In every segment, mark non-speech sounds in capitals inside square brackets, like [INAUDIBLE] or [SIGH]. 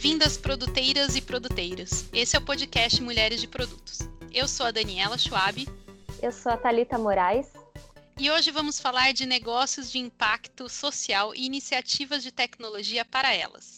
Bem-vindas, produteiras e produteiros. Esse é o podcast Mulheres de Produtos. Eu sou a Daniela Schwab. Eu sou a Talita Moraes. E hoje vamos falar de negócios de impacto social e iniciativas de tecnologia para elas.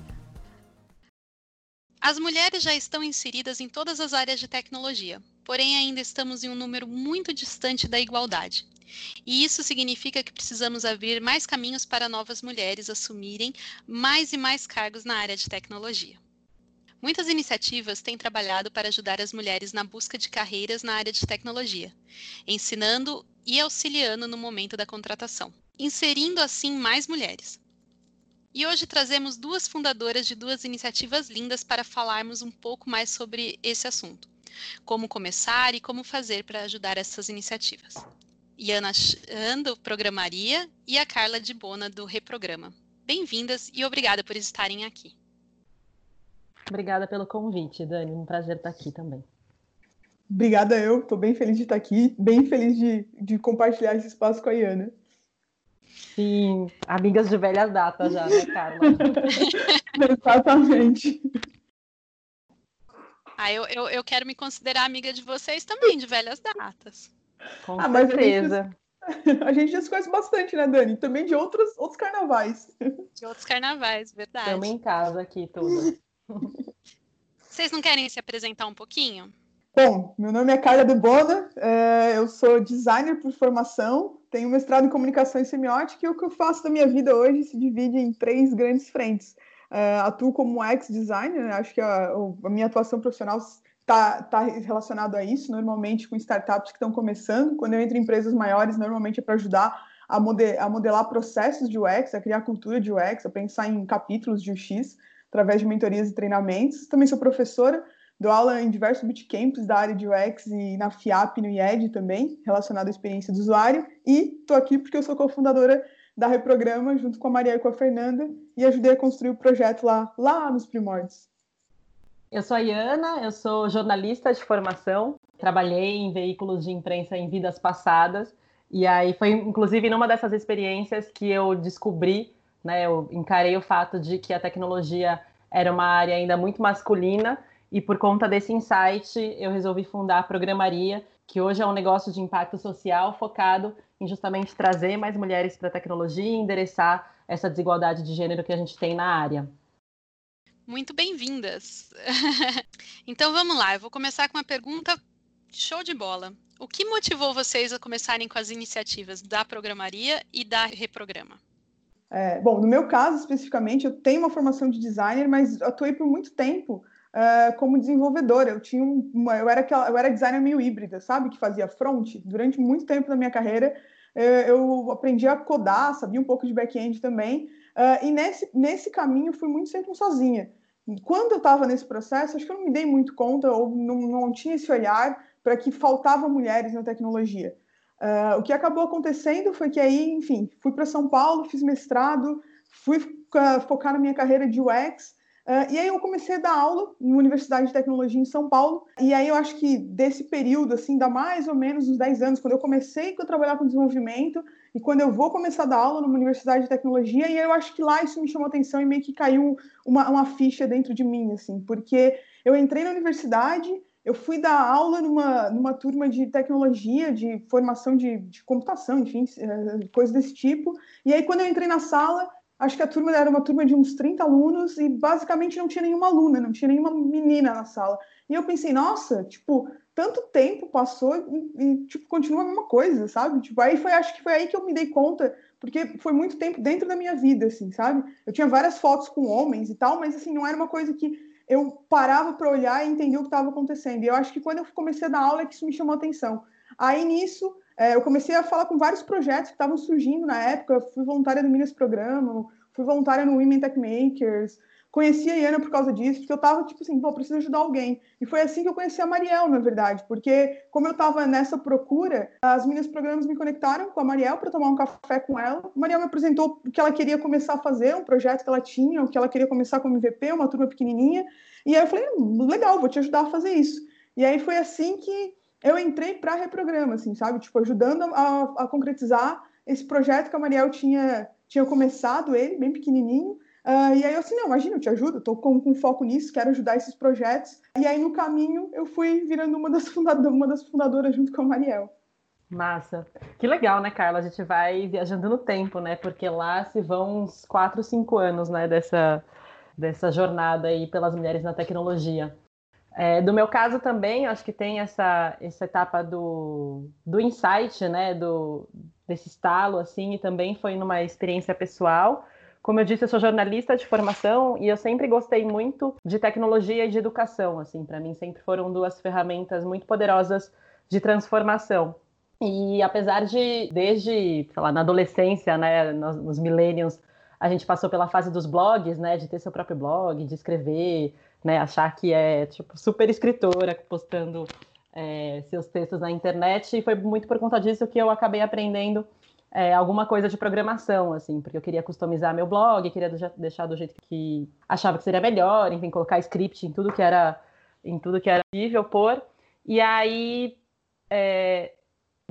As mulheres já estão inseridas em todas as áreas de tecnologia, porém ainda estamos em um número muito distante da igualdade. E isso significa que precisamos abrir mais caminhos para novas mulheres assumirem mais e mais cargos na área de tecnologia. Muitas iniciativas têm trabalhado para ajudar as mulheres na busca de carreiras na área de tecnologia, ensinando e auxiliando no momento da contratação, inserindo assim mais mulheres. E hoje trazemos duas fundadoras de duas iniciativas lindas para falarmos um pouco mais sobre esse assunto. Como começar e como fazer para ajudar essas iniciativas. Iana Chan, do Programaria, e a Carla de Bona, do Reprograma. Bem-vindas e obrigada por estarem aqui. Obrigada pelo convite, Dani. Um prazer estar aqui também. Obrigada eu, estou bem feliz de estar aqui, bem feliz de, de compartilhar esse espaço com a Iana. Sim, amigas de velhas datas já, né, Carla? [LAUGHS] Exatamente. Ah, eu, eu, eu, quero me considerar amiga de vocês também, de velhas datas. Com ah, certeza. A gente, [LAUGHS] a gente já se conhece bastante, né, Dani? Também de outros, outros carnavais. De outros carnavais, verdade. Estamos em casa aqui, tudo. Vocês não querem se apresentar um pouquinho? Bom, meu nome é Carla de Bona, é, eu sou designer por formação, tenho mestrado em comunicação e semiótica e o que eu faço da minha vida hoje se divide em três grandes frentes. É, atuo como ex-designer, né? acho que a, a, minha atuação profissional está tá relacionada a isso, normalmente com startups que estão começando. Quando eu entro em empresas maiores, normalmente é para ajudar a, a modelar processos de UX, a criar cultura de UX, a pensar em capítulos de UX, através de mentorias e treinamentos. Também sou professora, Dou aula em diversos bootcamps da área de UX e na FIAP, no IED também, relacionado à experiência do usuário. E estou aqui porque eu sou cofundadora da Reprograma, junto com a Maria e com a Fernanda, e ajudei a construir o projeto lá, lá nos primórdios. Eu sou a Iana, eu sou jornalista de formação, trabalhei em veículos de imprensa em vidas passadas, e aí foi inclusive numa dessas experiências que eu descobri, né, eu encarei o fato de que a tecnologia era uma área ainda muito masculina, e por conta desse insight, eu resolvi fundar a Programaria, que hoje é um negócio de impacto social focado em justamente trazer mais mulheres para a tecnologia e endereçar essa desigualdade de gênero que a gente tem na área. Muito bem-vindas. [LAUGHS] então vamos lá, eu vou começar com uma pergunta show de bola. O que motivou vocês a começarem com as iniciativas da Programaria e da Reprograma? É, bom, no meu caso especificamente, eu tenho uma formação de designer, mas atuei por muito tempo uh, como desenvolvedora. Eu tinha uma, eu era aquela, eu era designer meio híbrida, sabe, que fazia front durante muito tempo da minha carreira. Uh, eu aprendi a codar, sabia um pouco de back-end também. Uh, e nesse nesse caminho fui muito sempre sozinha. Quando eu estava nesse processo, acho que eu não me dei muito conta ou não, não tinha esse olhar para que faltava mulheres na tecnologia. Uh, o que acabou acontecendo foi que aí, enfim, fui para São Paulo, fiz mestrado, fui uh, focar na minha carreira de UX Uh, e aí eu comecei a dar aula na Universidade de Tecnologia em São Paulo. E aí eu acho que desse período, assim, dá mais ou menos uns 10 anos, quando eu comecei a trabalhar com desenvolvimento e quando eu vou começar a dar aula numa Universidade de Tecnologia, e aí eu acho que lá isso me chamou atenção e meio que caiu uma, uma ficha dentro de mim, assim, porque eu entrei na universidade, eu fui dar aula numa, numa turma de tecnologia, de formação de, de computação, enfim, eh, coisas desse tipo. E aí quando eu entrei na sala, acho que a turma era uma turma de uns 30 alunos e basicamente não tinha nenhuma aluna, não tinha nenhuma menina na sala. E eu pensei, nossa, tipo, tanto tempo passou e, e, tipo, continua a mesma coisa, sabe? Tipo, aí foi, acho que foi aí que eu me dei conta, porque foi muito tempo dentro da minha vida, assim, sabe? Eu tinha várias fotos com homens e tal, mas, assim, não era uma coisa que eu parava para olhar e entender o que estava acontecendo. E eu acho que quando eu comecei a dar aula é que isso me chamou atenção. Aí, nisso, é, eu comecei a falar com vários projetos que estavam surgindo na época. Fui voluntária no Minas Programa, fui voluntária no Women Tech Makers, conheci a Iana por causa disso, porque eu tava, tipo assim, pô, preciso ajudar alguém. E foi assim que eu conheci a Mariel, na verdade, porque como eu tava nessa procura, as minhas programas me conectaram com a Mariel para tomar um café com ela. A Mariel me apresentou o que ela queria começar a fazer, um projeto que ela tinha, o que ela queria começar com MVP, uma turma pequenininha. E aí eu falei, hum, legal, vou te ajudar a fazer isso. E aí foi assim que eu entrei para reprograma, assim, sabe? Tipo, ajudando a, a concretizar esse projeto que a Mariel tinha, tinha começado, ele, bem pequenininho, Uh, e aí eu assim, não, imagina, eu te ajudo, estou com, com, foco nisso, quero ajudar esses projetos. E aí no caminho eu fui virando uma das, fundadoras, uma das fundadoras junto com a Mariel. Massa. Que legal, né, Carla? A gente vai viajando no tempo, né? Porque lá se vão uns 4, 5 anos, né, dessa, dessa jornada aí pelas mulheres na tecnologia. É, do meu caso também, acho que tem essa, essa etapa do, do insight, né, do, desse estalo, assim, e também foi numa experiência pessoal. Como eu disse, eu sou jornalista de formação e eu sempre gostei muito de tecnologia e de educação. Assim, para mim sempre foram duas ferramentas muito poderosas de transformação. E apesar de, desde, sei lá, na adolescência, né, nos, nos millennials, a gente passou pela fase dos blogs, né, de ter seu próprio blog, de escrever, né, achar que é tipo super escritora postando é, seus textos na internet. E foi muito por conta disso que eu acabei aprendendo é, alguma coisa de programação, assim, porque eu queria customizar meu blog, queria deixar do jeito que achava que seria melhor, enfim, colocar script em tudo que era em tudo que era possível pôr. E aí é,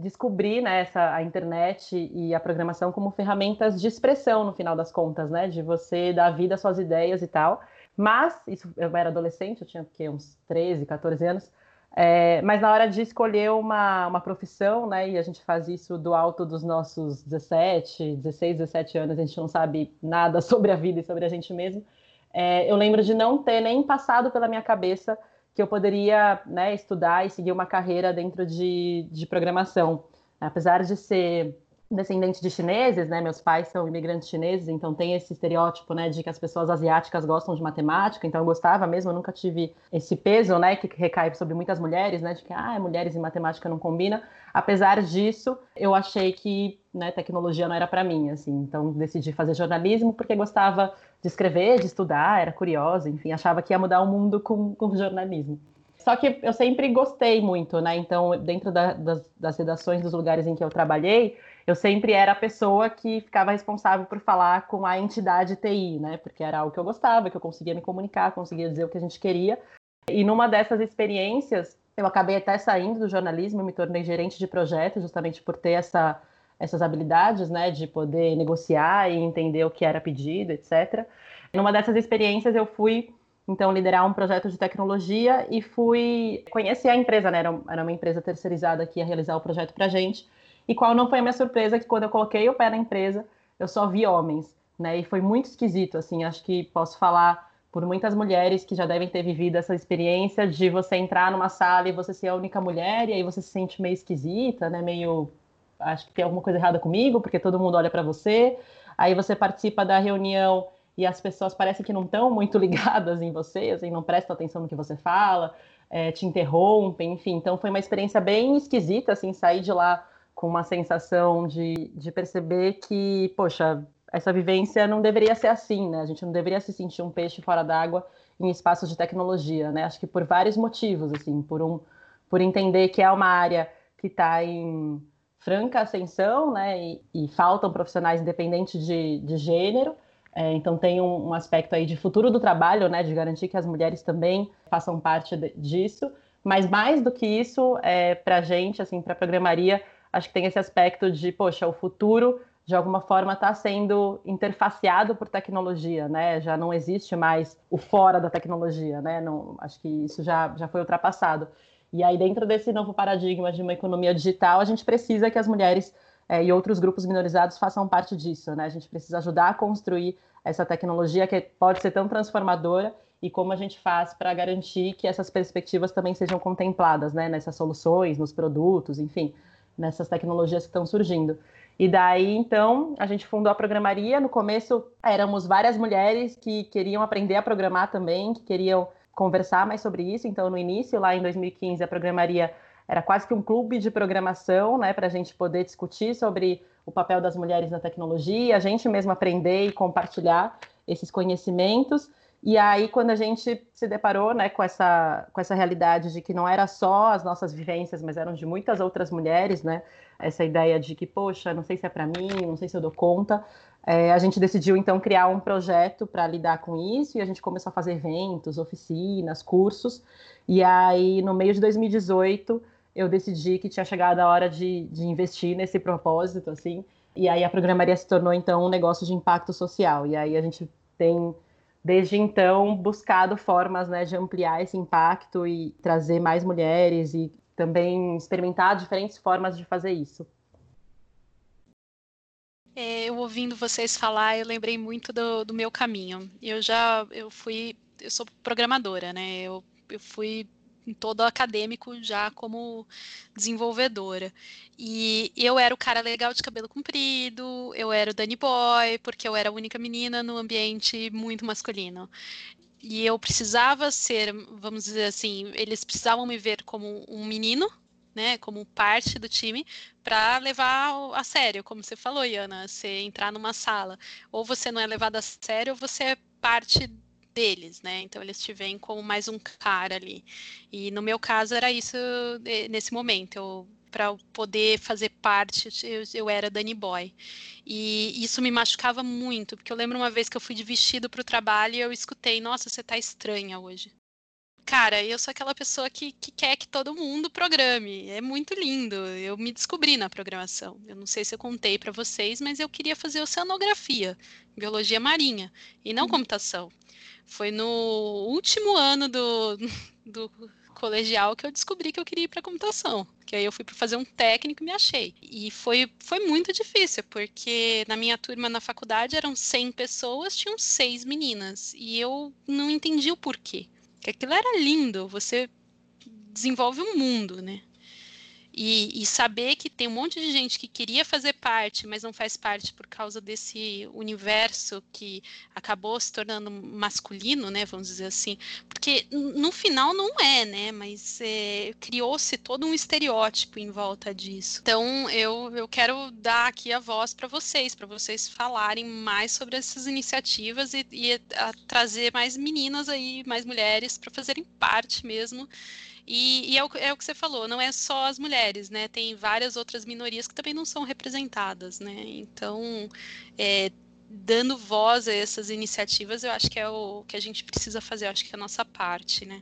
descobri né, essa, a internet e a programação como ferramentas de expressão, no final das contas, né? De você dar vida às suas ideias e tal. Mas, isso, eu era adolescente, eu tinha que, uns 13, 14 anos, é, mas na hora de escolher uma, uma profissão, né, e a gente faz isso do alto dos nossos 17, 16, 17 anos, a gente não sabe nada [LAUGHS] sobre a vida e sobre a gente mesmo. É, eu lembro de não ter nem passado pela minha cabeça que eu poderia né, estudar e seguir uma carreira dentro de, de programação. Apesar de ser descendente de chineses, né? Meus pais são imigrantes chineses, então tem esse estereótipo, né, de que as pessoas asiáticas gostam de matemática. Então eu gostava mesmo, eu nunca tive esse peso, né, que recai sobre muitas mulheres, né, de que ah, mulheres e matemática não combina. Apesar disso, eu achei que, né, tecnologia não era para mim, assim. Então decidi fazer jornalismo porque gostava de escrever, de estudar, era curiosa, enfim, achava que ia mudar o mundo com, com jornalismo. Só que eu sempre gostei muito, né? Então, dentro da, das, das redações dos lugares em que eu trabalhei, eu sempre era a pessoa que ficava responsável por falar com a entidade TI, né? Porque era algo que eu gostava, que eu conseguia me comunicar, conseguia dizer o que a gente queria. E numa dessas experiências, eu acabei até saindo do jornalismo, me tornei gerente de projetos, justamente por ter essa, essas habilidades, né, de poder negociar e entender o que era pedido, etc. Numa dessas experiências, eu fui então liderar um projeto de tecnologia e fui conhecer a empresa, né? Era uma empresa terceirizada que ia realizar o projeto para gente. E qual não foi a minha surpresa que quando eu coloquei o pé na empresa, eu só vi homens, né? E foi muito esquisito, assim, acho que posso falar por muitas mulheres que já devem ter vivido essa experiência de você entrar numa sala e você ser a única mulher e aí você se sente meio esquisita, né? Meio acho que tem alguma coisa errada comigo, porque todo mundo olha para você. Aí você participa da reunião e as pessoas parecem que não estão muito [LAUGHS] ligadas em você, assim, não prestam atenção no que você fala, é, te interrompem, enfim. Então foi uma experiência bem esquisita, assim, sair de lá com uma sensação de, de perceber que, poxa, essa vivência não deveria ser assim, né? A gente não deveria se sentir um peixe fora d'água em espaços de tecnologia, né? Acho que por vários motivos, assim, por um, por entender que é uma área que está em franca ascensão, né? E, e, faltam profissionais independentes de, de gênero. É, então tem um, um, aspecto aí de futuro do trabalho, né? De garantir que as mulheres também façam parte de, disso. Mas mais do que isso, é, para gente, assim, para programaria, acho que tem esse aspecto de, poxa, o futuro de alguma forma está sendo interfaceado por tecnologia, né? Já não existe mais o fora da tecnologia, né? Não, acho que isso já, já foi ultrapassado. E aí, dentro desse novo paradigma de uma economia digital, a gente precisa que as mulheres é, e outros grupos minorizados façam parte disso, né? A gente precisa ajudar a construir essa tecnologia que pode ser tão transformadora e como a gente faz para garantir que essas perspectivas também sejam contempladas, né? Nessas soluções, nos produtos, enfim nessas tecnologias que estão surgindo. E daí, então, a gente fundou a programaria. No começo, éramos várias mulheres que queriam aprender a programar também, que queriam conversar mais sobre isso. Então, no início, lá em 2015, a programaria era quase que um clube de programação, né, para a gente poder discutir sobre o papel das mulheres na tecnologia, a gente mesmo aprender e compartilhar esses conhecimentos. E aí, quando a gente se deparou né, com, essa, com essa realidade de que não era só as nossas vivências, mas eram de muitas outras mulheres, né? Essa ideia de que, poxa, não sei se é para mim, não sei se eu dou conta. É, a gente decidiu, então, criar um projeto para lidar com isso e a gente começou a fazer eventos, oficinas, cursos. E aí, no meio de 2018, eu decidi que tinha chegado a hora de, de investir nesse propósito, assim. E aí, a programaria se tornou, então, um negócio de impacto social. E aí, a gente tem desde então buscado formas né, de ampliar esse impacto e trazer mais mulheres e também experimentar diferentes formas de fazer isso. É, eu ouvindo vocês falar, eu lembrei muito do, do meu caminho. Eu já eu fui, eu sou programadora, né? Eu, eu fui em todo acadêmico já como desenvolvedora. E eu era o cara legal de cabelo comprido, eu era o Danny Boy, porque eu era a única menina no ambiente muito masculino. E eu precisava ser, vamos dizer assim, eles precisavam me ver como um menino, né, como parte do time, para levar a sério, como você falou, Iana, você entrar numa sala, ou você não é levado a sério, ou você é parte deles, né? Então eles te veem como mais um cara ali. E no meu caso era isso nesse momento. Eu para poder fazer parte, eu, eu, era Danny Boy. E isso me machucava muito, porque eu lembro uma vez que eu fui de vestido para o trabalho e eu escutei: Nossa, você tá estranha hoje. Cara, eu sou aquela pessoa que, que quer que todo mundo programe. É muito lindo. Eu me descobri na programação. Eu não sei se eu contei para vocês, mas eu queria fazer oceanografia, biologia marinha, e não hum. computação. Foi no último ano do, [LAUGHS] do colegial que eu descobri que eu queria ir para computação. Que aí eu fui para fazer um técnico e me achei. E foi, foi muito difícil, porque na minha turma na faculdade eram 100 pessoas, tinham seis meninas. E eu não entendi o porquê. Que aquilo era lindo, você desenvolve um mundo, né? E, e, saber que tem um monte de gente que queria fazer parte, mas não faz parte por causa desse universo que acabou se tornando masculino, né? Vamos dizer assim. Porque no final não é, né? Mas é, criou-se todo um estereótipo em volta disso. Então eu, eu quero dar aqui a voz para vocês, para vocês falarem mais sobre essas iniciativas e, e trazer mais meninas aí, mais mulheres para fazerem parte mesmo e, e é, o, é, o, que você falou, não é só as mulheres, né? Tem várias outras minorias que também não são representadas, né? Então, é, dando voz a essas iniciativas, eu acho que é o que a gente precisa fazer, eu acho que é a nossa parte, né?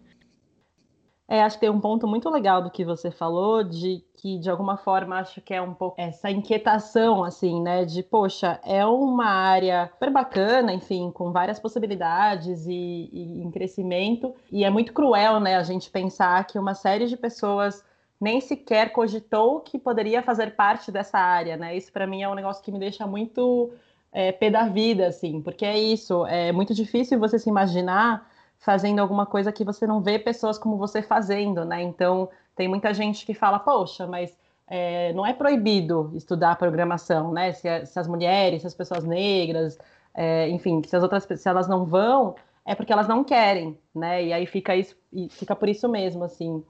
É, acho que tem um ponto muito legal do que você falou, de que de alguma forma acho que é um pouco essa inquietação, assim, né? De, poxa, é uma área super bacana, enfim, com várias possibilidades e, e em crescimento, e é muito cruel, né, a gente pensar que uma série de pessoas nem sequer cogitou que poderia fazer parte dessa área, né? Isso para mim é um negócio que me deixa muito é, pé da vida, assim, porque é isso, é muito difícil você se imaginar fazendo alguma coisa que você não vê pessoas como você fazendo, né? Então, tem muita gente que fala, poxa, mas é, não é proibido estudar programação, né? Se, se, as mulheres, se as pessoas negras, é, enfim, se as outras se elas não vão, é porque elas não querem, né? E aí fica isso, fica por isso mesmo, assim.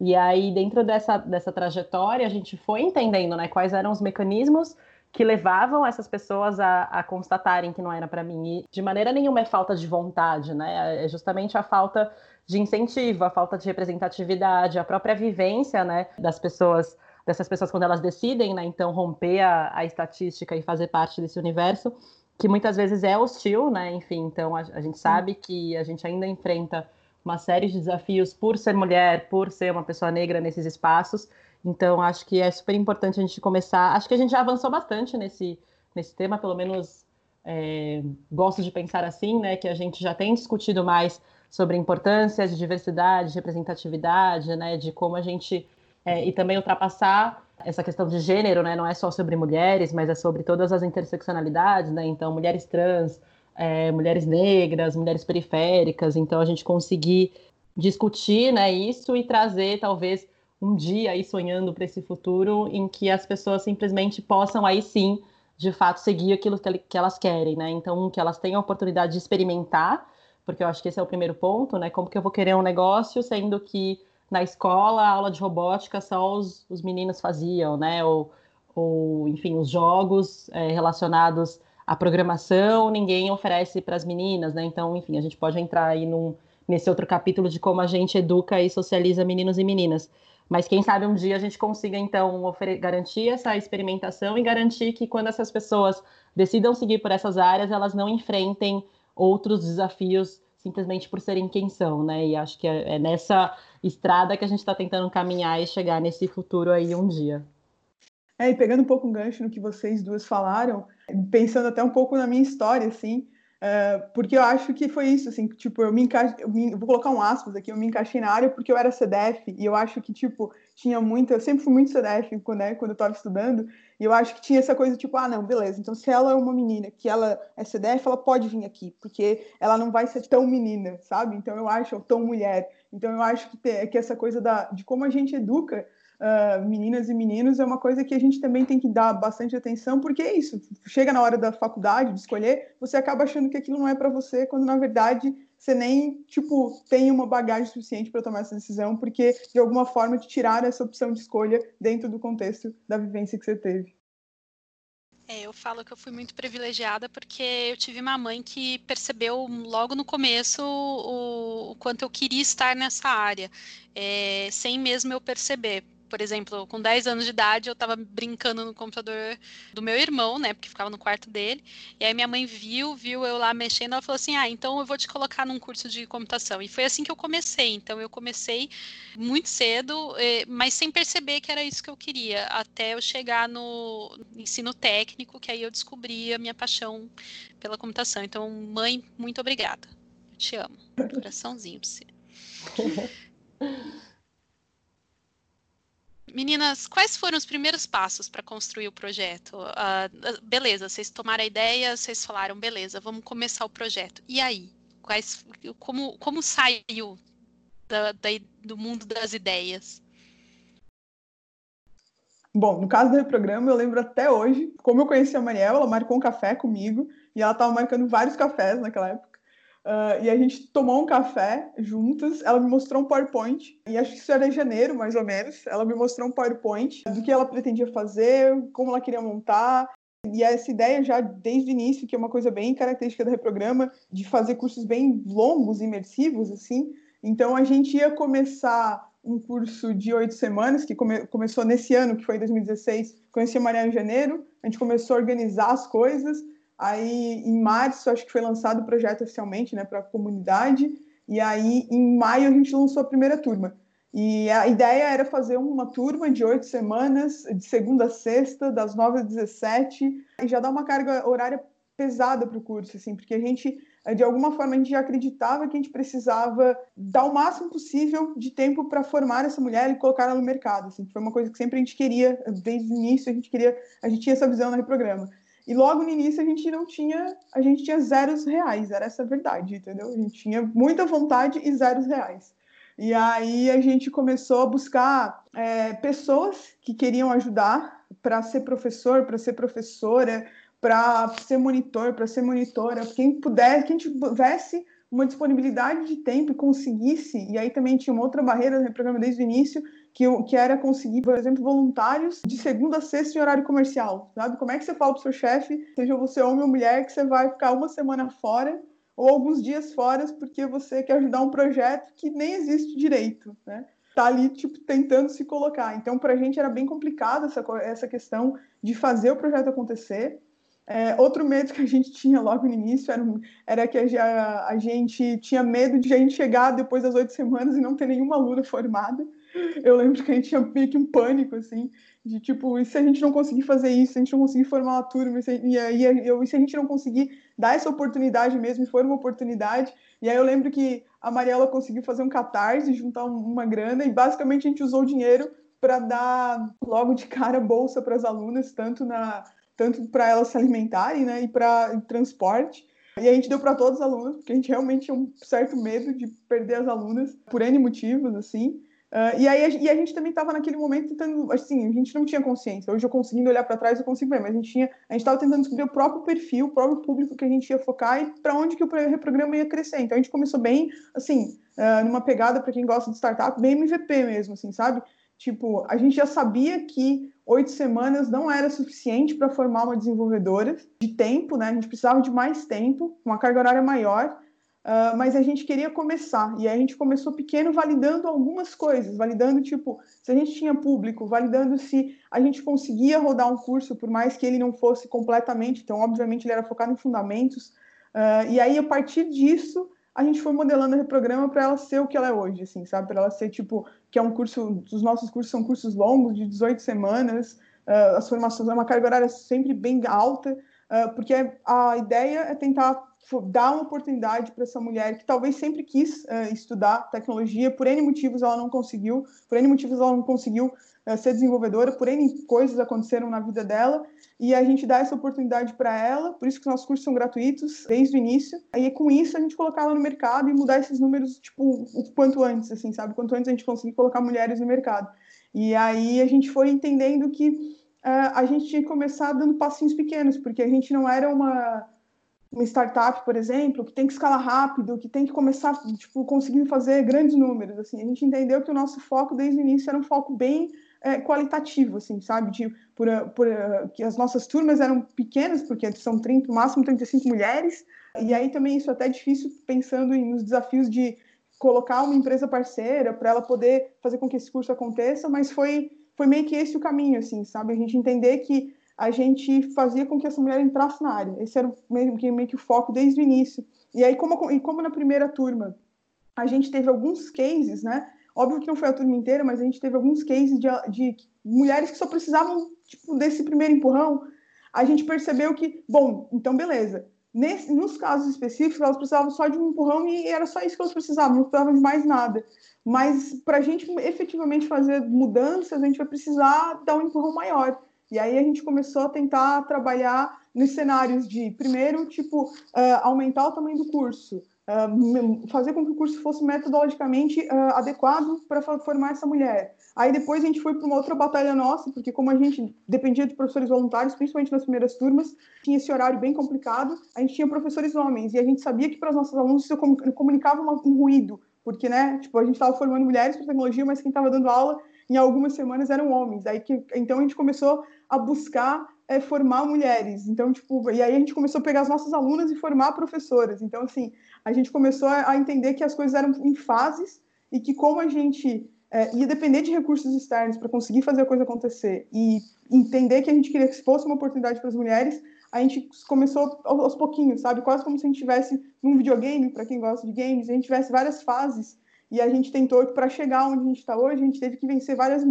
E aí, dentro dessa, dessa trajetória, a gente foi entendendo, né, quais eram os mecanismos que levavam essas pessoas a, a constatarem que não era para mim. E de maneira nenhuma é falta de vontade, né? É justamente a falta de incentivo, a falta de representatividade, a própria vivência, né, das pessoas, dessas pessoas quando elas decidem, né, então romper a, a estatística e fazer parte desse universo, que muitas vezes é hostil, né? Enfim, então a, a gente sabe que a gente ainda enfrenta uma série de desafios por ser mulher, por ser uma pessoa negra nesses espaços então, acho que é super importante a gente começar. Acho que a gente já avançou bastante nesse, nesse tema, pelo menos é, gosto de pensar assim, né? Que a gente já tem discutido mais sobre importância de diversidade, de representatividade, né? De como a gente. É, e também ultrapassar essa questão de gênero, né? Não é só sobre mulheres, mas é sobre todas as interseccionalidades, né? Então, mulheres trans, é, mulheres negras, mulheres periféricas. Então, a gente conseguir discutir né, isso e trazer, talvez, um dia aí sonhando para esse futuro em que as pessoas simplesmente possam aí sim, de fato, seguir aquilo que elas querem, né? Então, que elas tenham a oportunidade de experimentar, porque eu acho que esse é o primeiro ponto, né? Como que eu vou querer um negócio sendo que na escola a aula de robótica só os, os meninos faziam, né? Ou, ou enfim, os jogos é, relacionados a programação ninguém oferece para as meninas, né? Então, enfim, a gente pode entrar aí num, nesse outro capítulo de como a gente educa e socializa meninos e meninas. Mas quem sabe um dia a gente consiga, então, garantir essa experimentação e garantir que quando essas pessoas decidam seguir por essas áreas, elas não enfrentem outros desafios simplesmente por serem quem são, né? E acho que é, é nessa estrada que a gente está tentando caminhar e chegar nesse futuro aí um dia. É, e pegando um pouco um gancho no que vocês duas falaram, pensando até um pouco na minha história, assim, uh, porque eu acho que foi isso, assim, tipo, eu me encaixei, vou colocar um aspas aqui, eu me encaixei na área porque eu era CDF, e eu acho que, tipo, tinha muito, eu sempre fui muito CDF, né, quando eu estava estudando, e eu acho que tinha essa coisa, tipo, ah, não, beleza, então se ela é uma menina que ela é CDF, ela pode vir aqui, porque ela não vai ser tão menina, sabe? Então eu acho, tão mulher, então eu acho que, que essa coisa da, de como a gente educa uh, meninas e meninos é uma coisa que a gente também tem que dar bastante atenção, porque é isso, chega na hora da faculdade, de escolher, você acaba achando que aquilo não é para você, quando na verdade você nem, tipo, tem uma bagagem suficiente para tomar essa decisão, porque de alguma forma te tiraram essa opção de escolha dentro do contexto da vivência que você teve. É, eu falo que eu fui muito privilegiada porque eu tive uma mãe que percebeu logo no começo o, o quanto eu queria estar nessa área, é, sem mesmo eu perceber por exemplo, com 10 anos de idade, eu estava brincando no computador do meu irmão, né? Porque ficava no quarto dele. E aí minha mãe viu, viu eu lá mexendo, ela falou assim: "Ah, então eu vou te colocar num curso de computação". E foi assim que eu comecei. Então eu comecei muito cedo, eh, mas sem perceber que era isso que eu queria, até eu chegar no ensino técnico, que aí eu descobri a minha paixão pela computação. Então, mãe, muito obrigada. Eu te amo. Coraçãozinho pra você. [LAUGHS] Meninas, quais foram os primeiros passos para construir o projeto? Uh, beleza, vocês tomaram a ideia, vocês falaram, beleza, vamos começar o projeto. E aí? Quais, como, como saiu da, da, do mundo das ideias? Bom, no caso do programa, eu lembro até hoje, como eu conheci a Mariela, ela marcou um café comigo, e ela estava marcando vários cafés naquela época. Uh, e a gente tomou um café juntas. Ela me mostrou um PowerPoint, e acho que isso era em janeiro, mais ou menos. Ela me mostrou um PowerPoint do que ela pretendia fazer, como ela queria montar. E essa ideia já desde o início, que é uma coisa bem característica do Reprograma, de fazer cursos bem longos, imersivos, assim. Então a gente ia começar um curso de oito semanas, que come começou nesse ano, que foi 2016. Conheci a Maria em janeiro, a gente começou a organizar as coisas, Aí, em março, acho que foi lançado o projeto oficialmente né, para a comunidade. E aí, em maio, a gente lançou a primeira turma. E a ideia era fazer uma turma de oito semanas, de segunda a sexta, das nove às dezessete, e já dar uma carga horária pesada para o curso, assim, porque a gente, de alguma forma, a gente já acreditava que a gente precisava dar o máximo possível de tempo para formar essa mulher e colocar ela no mercado, assim, foi uma coisa que sempre a gente queria, desde o início a gente queria, a gente tinha essa visão no reprograma. E logo no início a gente não tinha, a gente tinha zeros reais, era essa a verdade, entendeu? A gente tinha muita vontade e zeros reais. E aí a gente começou a buscar é, pessoas que queriam ajudar para ser professor, para ser professora, para ser monitor, para ser monitora, quem puder, quem tivesse uma disponibilidade de tempo e conseguisse, e aí também tinha uma outra barreira no programa desde o início, que, que era conseguir, por exemplo, voluntários de segunda a sexta em horário comercial, sabe? Como é que você fala para o seu chefe, seja você homem ou mulher, que você vai ficar uma semana fora ou alguns dias fora porque você quer ajudar um projeto que nem existe direito, né? Tá ali, tipo, tentando se colocar. Então, para a gente era bem complicado essa, essa questão de fazer o projeto acontecer. É, outro medo que a gente tinha logo no início era, era que a, a, gente tinha medo de a gente chegar depois das oito semanas e não ter nenhuma aluna formada. Eu lembro que a gente tinha meio que um pânico, assim, de tipo, e se a gente não conseguir fazer isso, se a gente não conseguir formar uma turma, e, aí, eu, e se a gente não conseguir dar essa oportunidade mesmo, e for uma oportunidade. E aí eu lembro que a Mariela conseguiu fazer um catarse, juntar uma grana, e basicamente a gente usou o dinheiro para dar logo de cara bolsa para as alunas, tanto na tanto para elas se alimentarem, né, e para transporte. E a gente deu para todos os alunos, porque a gente realmente tinha um certo medo de perder as alunas por N motivos, assim. Uh, e aí a, e a gente também estava naquele momento tentando, assim, a gente não tinha consciência. Hoje eu conseguindo olhar para trás eu consigo ver, mas a gente tinha, a gente estava tentando descobrir o próprio perfil, o próprio público que a gente ia focar e para onde que o programa ia crescer. Então a gente começou bem, assim, uh, numa pegada para quem gosta de startup, bem MVP mesmo, assim, sabe? Tipo, a gente já sabia que oito semanas não era suficiente para formar uma desenvolvedora de tempo, né? A gente precisava de mais tempo, uma carga horária maior, uh, mas a gente queria começar. E a gente começou pequeno, validando algumas coisas, validando, tipo, se a gente tinha público, validando se a gente conseguia rodar um curso, por mais que ele não fosse completamente, então, obviamente, ele era focado em fundamentos. Uh, e aí, a partir disso, a gente foi modelando o programa para ela ser o que ela é hoje, assim, sabe? Para ela ser tipo, que é um curso, os nossos cursos são cursos longos, de 18 semanas, uh, as formações é uma carga horária sempre bem alta, porque a ideia é tentar dar uma oportunidade para essa mulher que talvez sempre quis uh, estudar tecnologia, por N motivos ela não conseguiu, por N motivos ela não conseguiu ser desenvolvedora, por N coisas aconteceram na vida dela, e a gente dá essa oportunidade para ela, por isso que os nossos cursos são gratuitos desde o início. Aí com isso a gente colocar ela no mercado e mudar esses números tipo o quanto antes, assim, sabe? Quanto antes a gente conseguir colocar mulheres no mercado. E aí a gente foi entendendo que uh, a gente tinha que começar dando passinhos pequenos, porque a gente não era uma uma startup, por exemplo, que tem que escalar rápido, que tem que começar, tipo, conseguindo fazer grandes números, assim. A gente entendeu que o nosso foco desde o início era um foco bem é, qualitativo, assim, sabe? De, por, por, que as nossas turmas eram pequenas, porque são 30, no máximo 35 mulheres, e aí também isso é até difícil pensando em, nos desafios de colocar uma empresa parceira para ela poder fazer com que esse curso aconteça, mas foi, foi meio que esse o caminho, assim, sabe? A gente entender que a gente fazia com que essa mulher entrasse na área. Esse era meio meio que o foco desde o início. E aí, como, e como na primeira turma a gente teve alguns cases, né? Óbvio que não foi a turma inteira, mas a gente teve alguns cases de, de mulheres que só precisavam tipo, desse primeiro empurrão. A gente percebeu que, bom, então beleza. Nesse, nos casos específicos, elas precisavam só de um empurrão e era só isso que elas precisavam, não precisavam de mais nada. Mas para a gente efetivamente fazer mudanças, a gente vai precisar dar um empurrão maior. E aí a gente começou a tentar trabalhar nos cenários de, primeiro, tipo, uh, aumentar o tamanho do curso, uh, fazer com que o curso fosse metodologicamente uh, adequado para formar essa mulher. Aí depois a gente foi para uma outra batalha nossa, porque como a gente dependia de professores voluntários, principalmente nas primeiras turmas, tinha esse horário bem complicado, a gente tinha professores homens, e a gente sabia que para os nossos alunos isso comunicava um ruído, porque, né, tipo, a gente estava formando mulheres para tecnologia, mas quem estava dando aula em algumas semanas eram homens. Aí que, então a gente começou a buscar é, formar mulheres. Então, tipo, e aí a gente começou a pegar as nossas alunas e formar professoras. Então, assim, a gente começou a, entender que as coisas eram em fases e que como a gente é, ia depender de recursos externos para conseguir fazer a coisa acontecer e entender que a gente queria que fosse uma oportunidade para as mulheres, a gente começou aos pouquinhos, sabe? Quase como se a gente tivesse num videogame, para quem gosta de games, a gente tivesse várias fases e a gente tentou para chegar onde a gente está hoje, a gente teve que vencer várias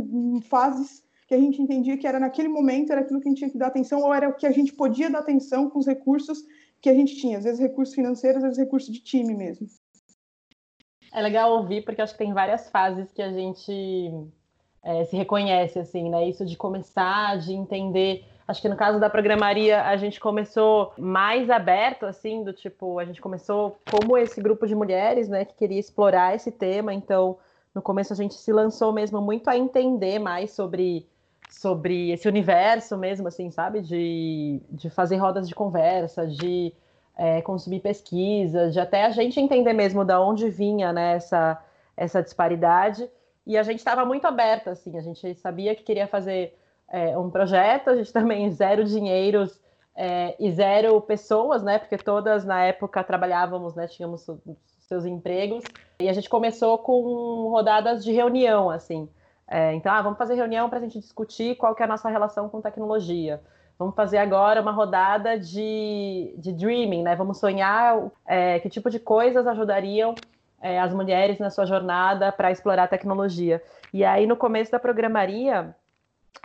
fases que a gente entendia que era naquele momento, era aquilo que a gente tinha que dar atenção, ou era o que a gente podia dar atenção com os recursos que a gente tinha, às vezes recursos financeiros, às vezes recursos de time mesmo. É legal ouvir, porque acho que tem várias fases que a gente é, se reconhece, assim, né? Isso de começar, de entender. Acho que no caso da programaria, a gente começou mais aberto, assim, do tipo, a gente começou como esse grupo de mulheres, né, que queria explorar esse tema. Então, no começo, a gente se lançou mesmo muito a entender mais sobre sobre esse universo mesmo, assim, sabe? De, de fazer rodas de conversa, de é, consumir pesquisa, de até a gente entender mesmo da onde vinha né, essa, essa disparidade. E a gente estava muito aberta, assim, a gente sabia que queria fazer é, um projeto, a gente [LAUGHS] também zero dinheiros é, e zero pessoas, né? Porque todas na época trabalhávamos, né? Tínhamos seus empregos. E a gente começou com rodadas de reunião, assim. É, então, ah, vamos fazer reunião para a gente discutir qual que é a nossa relação com tecnologia. Vamos fazer agora uma rodada de, de dreaming, né? Vamos sonhar é, que tipo de coisas ajudariam é, as mulheres na sua jornada para explorar a tecnologia. E aí, no começo da programaria,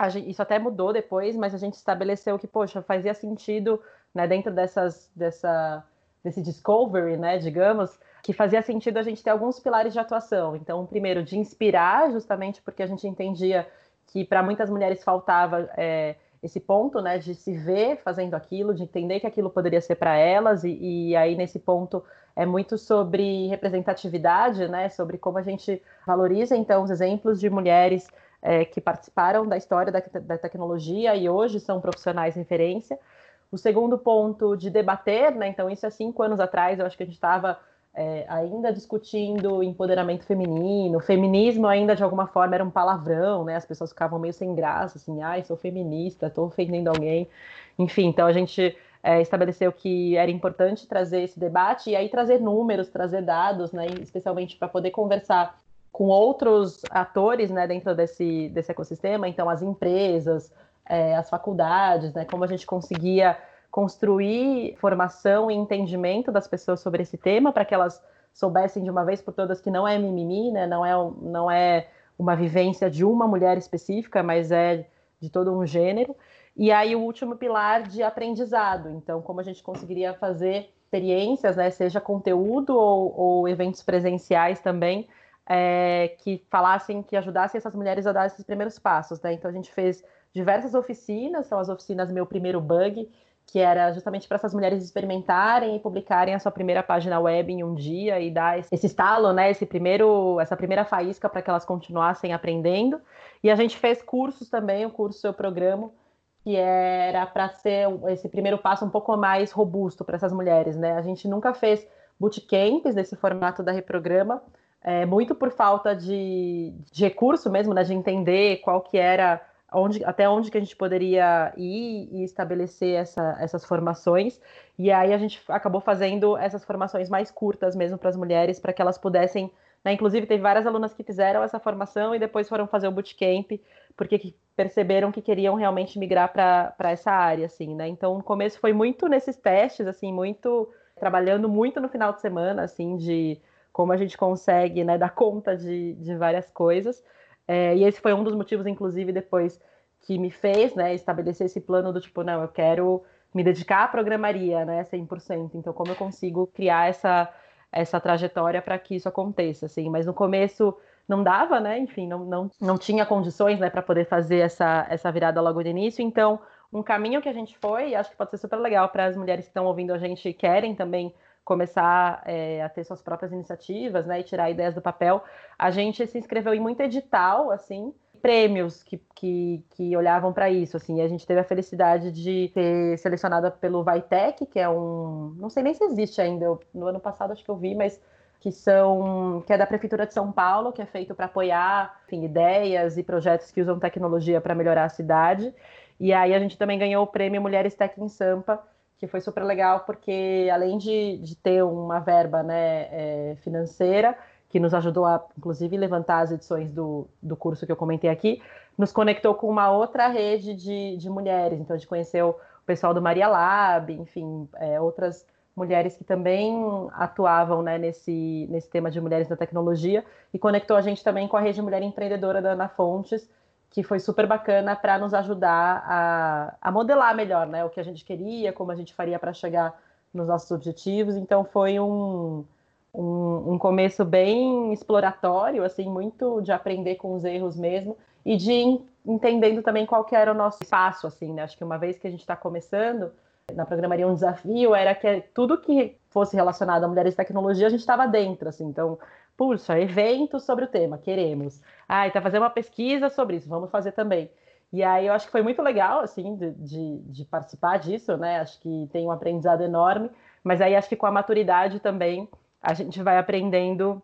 gente, isso até mudou depois, mas a gente estabeleceu que, poxa, fazia sentido, né, dentro dessas, dessa, desse discovery, né, digamos, que fazia sentido a gente ter alguns pilares de atuação. Então, primeiro, de inspirar, justamente porque a gente entendia que para muitas mulheres faltava é, esse ponto, né, de se ver fazendo aquilo, de entender que aquilo poderia ser para elas, e, e, aí nesse ponto é muito sobre representatividade, né, sobre como a gente valoriza então os exemplos de mulheres é, que participaram da história da, da tecnologia e hoje são profissionais referência. O segundo ponto de debater, né, então isso é cinco anos atrás, eu acho que a gente estava é, ainda discutindo empoderamento feminino, feminismo ainda de alguma forma era um palavrão, né? As pessoas ficavam meio sem graça, assim, ai, sou feminista, estou ofendendo alguém. Enfim, então a gente é, estabeleceu que era importante trazer esse debate e aí trazer números, trazer dados, né? Especialmente para poder conversar com outros atores, né, dentro desse, desse ecossistema, então as empresas, é, as faculdades, né? Como a gente conseguia construir formação e entendimento das pessoas sobre esse tema para que elas soubessem de uma vez por todas que não é mimimi, né? Não é, não é uma vivência de uma mulher específica, mas é de todo um gênero. E aí o último pilar de aprendizado. Então, como a gente conseguiria fazer experiências, né? Seja conteúdo ou, ou eventos presenciais também, é, que falassem, que ajudassem essas mulheres a dar esses primeiros passos, né? Então a gente fez diversas oficinas, são as oficinas Meu Primeiro Bug, que era justamente para essas mulheres experimentarem e publicarem a sua primeira página web em um dia e dar esse estalo, né, esse primeiro, essa primeira faísca para que elas continuassem aprendendo. E a gente fez cursos também, o curso Seu Programa, que era para ser esse primeiro passo um pouco mais robusto para essas mulheres, né? A gente nunca fez bootcamps nesse formato da Reprograma, é, muito por falta de, de recurso mesmo, né, de entender qual que era onde, até onde que a gente poderia ir e estabelecer essa, essas formações. E aí a gente acabou fazendo essas formações mais curtas mesmo para as mulheres, para que elas pudessem. Né, inclusive, teve várias alunas que fizeram essa formação e depois foram fazer o bootcamp, porque perceberam que queriam realmente migrar para essa área, assim, né? Então, o começo foi muito nesses testes, assim, muito trabalhando muito no final de semana, assim, de como a gente consegue né, dar conta de, de várias coisas. É, e esse foi um dos motivos, inclusive, depois que me fez né, estabelecer esse plano do tipo, não, eu quero me dedicar à programaria, né, 100%. Então, como eu consigo criar essa, essa trajetória para que isso aconteça, assim. Mas no começo não dava, né, enfim, não, não, não tinha condições, né, para poder fazer essa, essa virada logo de início. Então, um caminho que a gente foi, acho que pode ser super legal para as mulheres que estão ouvindo a gente e querem também começar é, a ter suas próprias iniciativas, né, e tirar ideias do papel, a gente se inscreveu em muito edital, assim, prêmios que, que, que olhavam para isso, assim, a gente teve a felicidade de ser selecionada pelo Vitec, que é um, não sei nem se existe ainda, eu, no ano passado acho que eu vi, mas que são que é da prefeitura de São Paulo, que é feito para apoiar, enfim, ideias e projetos que usam tecnologia para melhorar a cidade. E aí a gente também ganhou o prêmio Mulheres Tech em Sampa, que foi super legal, porque além de, de ter uma verba né, é, financeira, que nos ajudou a, inclusive, levantar as edições do, do curso que eu comentei aqui, nos conectou com uma outra rede de, de mulheres. Então, a gente conheceu o pessoal do Maria Lab, enfim, é, outras mulheres que também atuavam né, nesse, nesse tema de mulheres na tecnologia, e conectou a gente também com a rede Mulher Empreendedora da Ana Fontes, que foi super bacana para nos ajudar a, a modelar melhor né, o que a gente queria, como a gente faria para chegar nos nossos objetivos. Então foi um, um, um, começo bem exploratório, assim, muito de aprender com os erros mesmo e de entendendo também qual que era o nosso espaço, assim, né? Acho que uma vez que a gente está começando, na programaria um desafio era que tudo que fosse relacionado a mulheres e tecnologia a gente estava dentro, assim, então puxa, [LAUGHS] eventos sobre o tema, queremos. Ah, está fazendo uma pesquisa sobre isso, vamos fazer também. E aí eu acho que foi muito legal, assim, de, de, de, participar disso, né? Acho que tem um aprendizado enorme, mas aí acho que com a maturidade também a gente vai aprendendo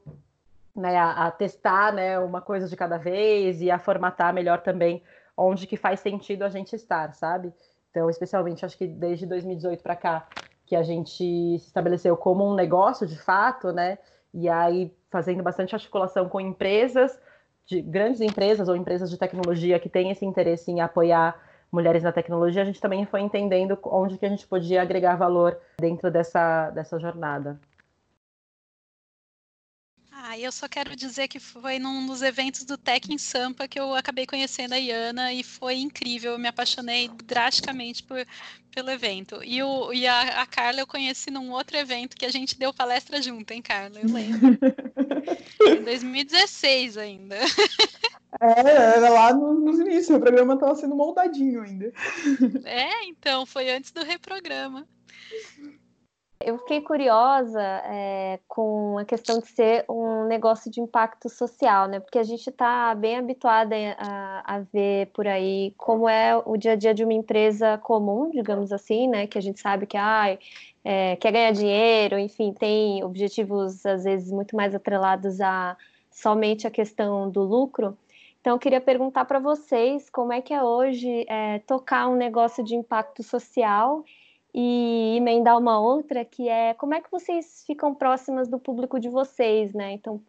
né, a, a testar né, uma coisa de cada vez e a formatar melhor também onde que faz sentido a gente estar, sabe? Então, especialmente, acho que desde 2018 para cá, que a gente se estabeleceu como um negócio de fato, né? E aí fazendo bastante articulação com empresas, de grandes empresas ou empresas de tecnologia que têm esse interesse em apoiar mulheres na tecnologia, a gente também foi entendendo onde que a gente podia agregar valor dentro dessa, dessa jornada. Ah, eu só quero dizer que foi num dos eventos do Tech em Sampa que eu acabei conhecendo a Iana e foi incrível. Eu me apaixonei drasticamente por, pelo evento. E, o, e a, a, Carla eu conheci num outro evento que a gente deu palestra junto, hein, Carla? Eu lembro. [LAUGHS] em 2016 ainda. É, era lá nos inícios, o programa estava sendo moldadinho ainda. É, então, foi antes do reprograma. Eu fiquei curiosa é, com a questão de ser um negócio de impacto social, né? Porque a gente está bem habituada a, a, ver por aí como é o dia a dia de uma empresa comum, digamos assim, né? Que a gente sabe que ah, é, quer ganhar dinheiro, enfim, tem objetivos às vezes muito mais atrelados a somente a questão do lucro. Então, eu queria perguntar para vocês como é que é hoje é, tocar um negócio de impacto social e emendar uma outra, que é como é que vocês ficam próximas do público de vocês, né? Então,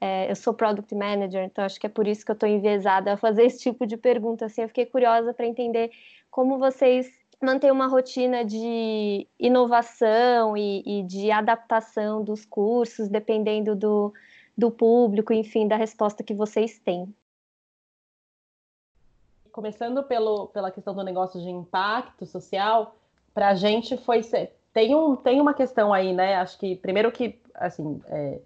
é, eu sou Product Manager, então acho que é por isso que eu estou enviesada a fazer [LAUGHS] esse tipo de pergunta. Assim, eu fiquei curiosa para entender como vocês mantêm uma rotina de inovação e, e de adaptação dos cursos, dependendo do, do público, enfim, da resposta que vocês têm. Começando pelo, pela questão do negócio de impacto social, para a gente foi tem um tem uma questão aí, né? Acho que primeiro que assim é,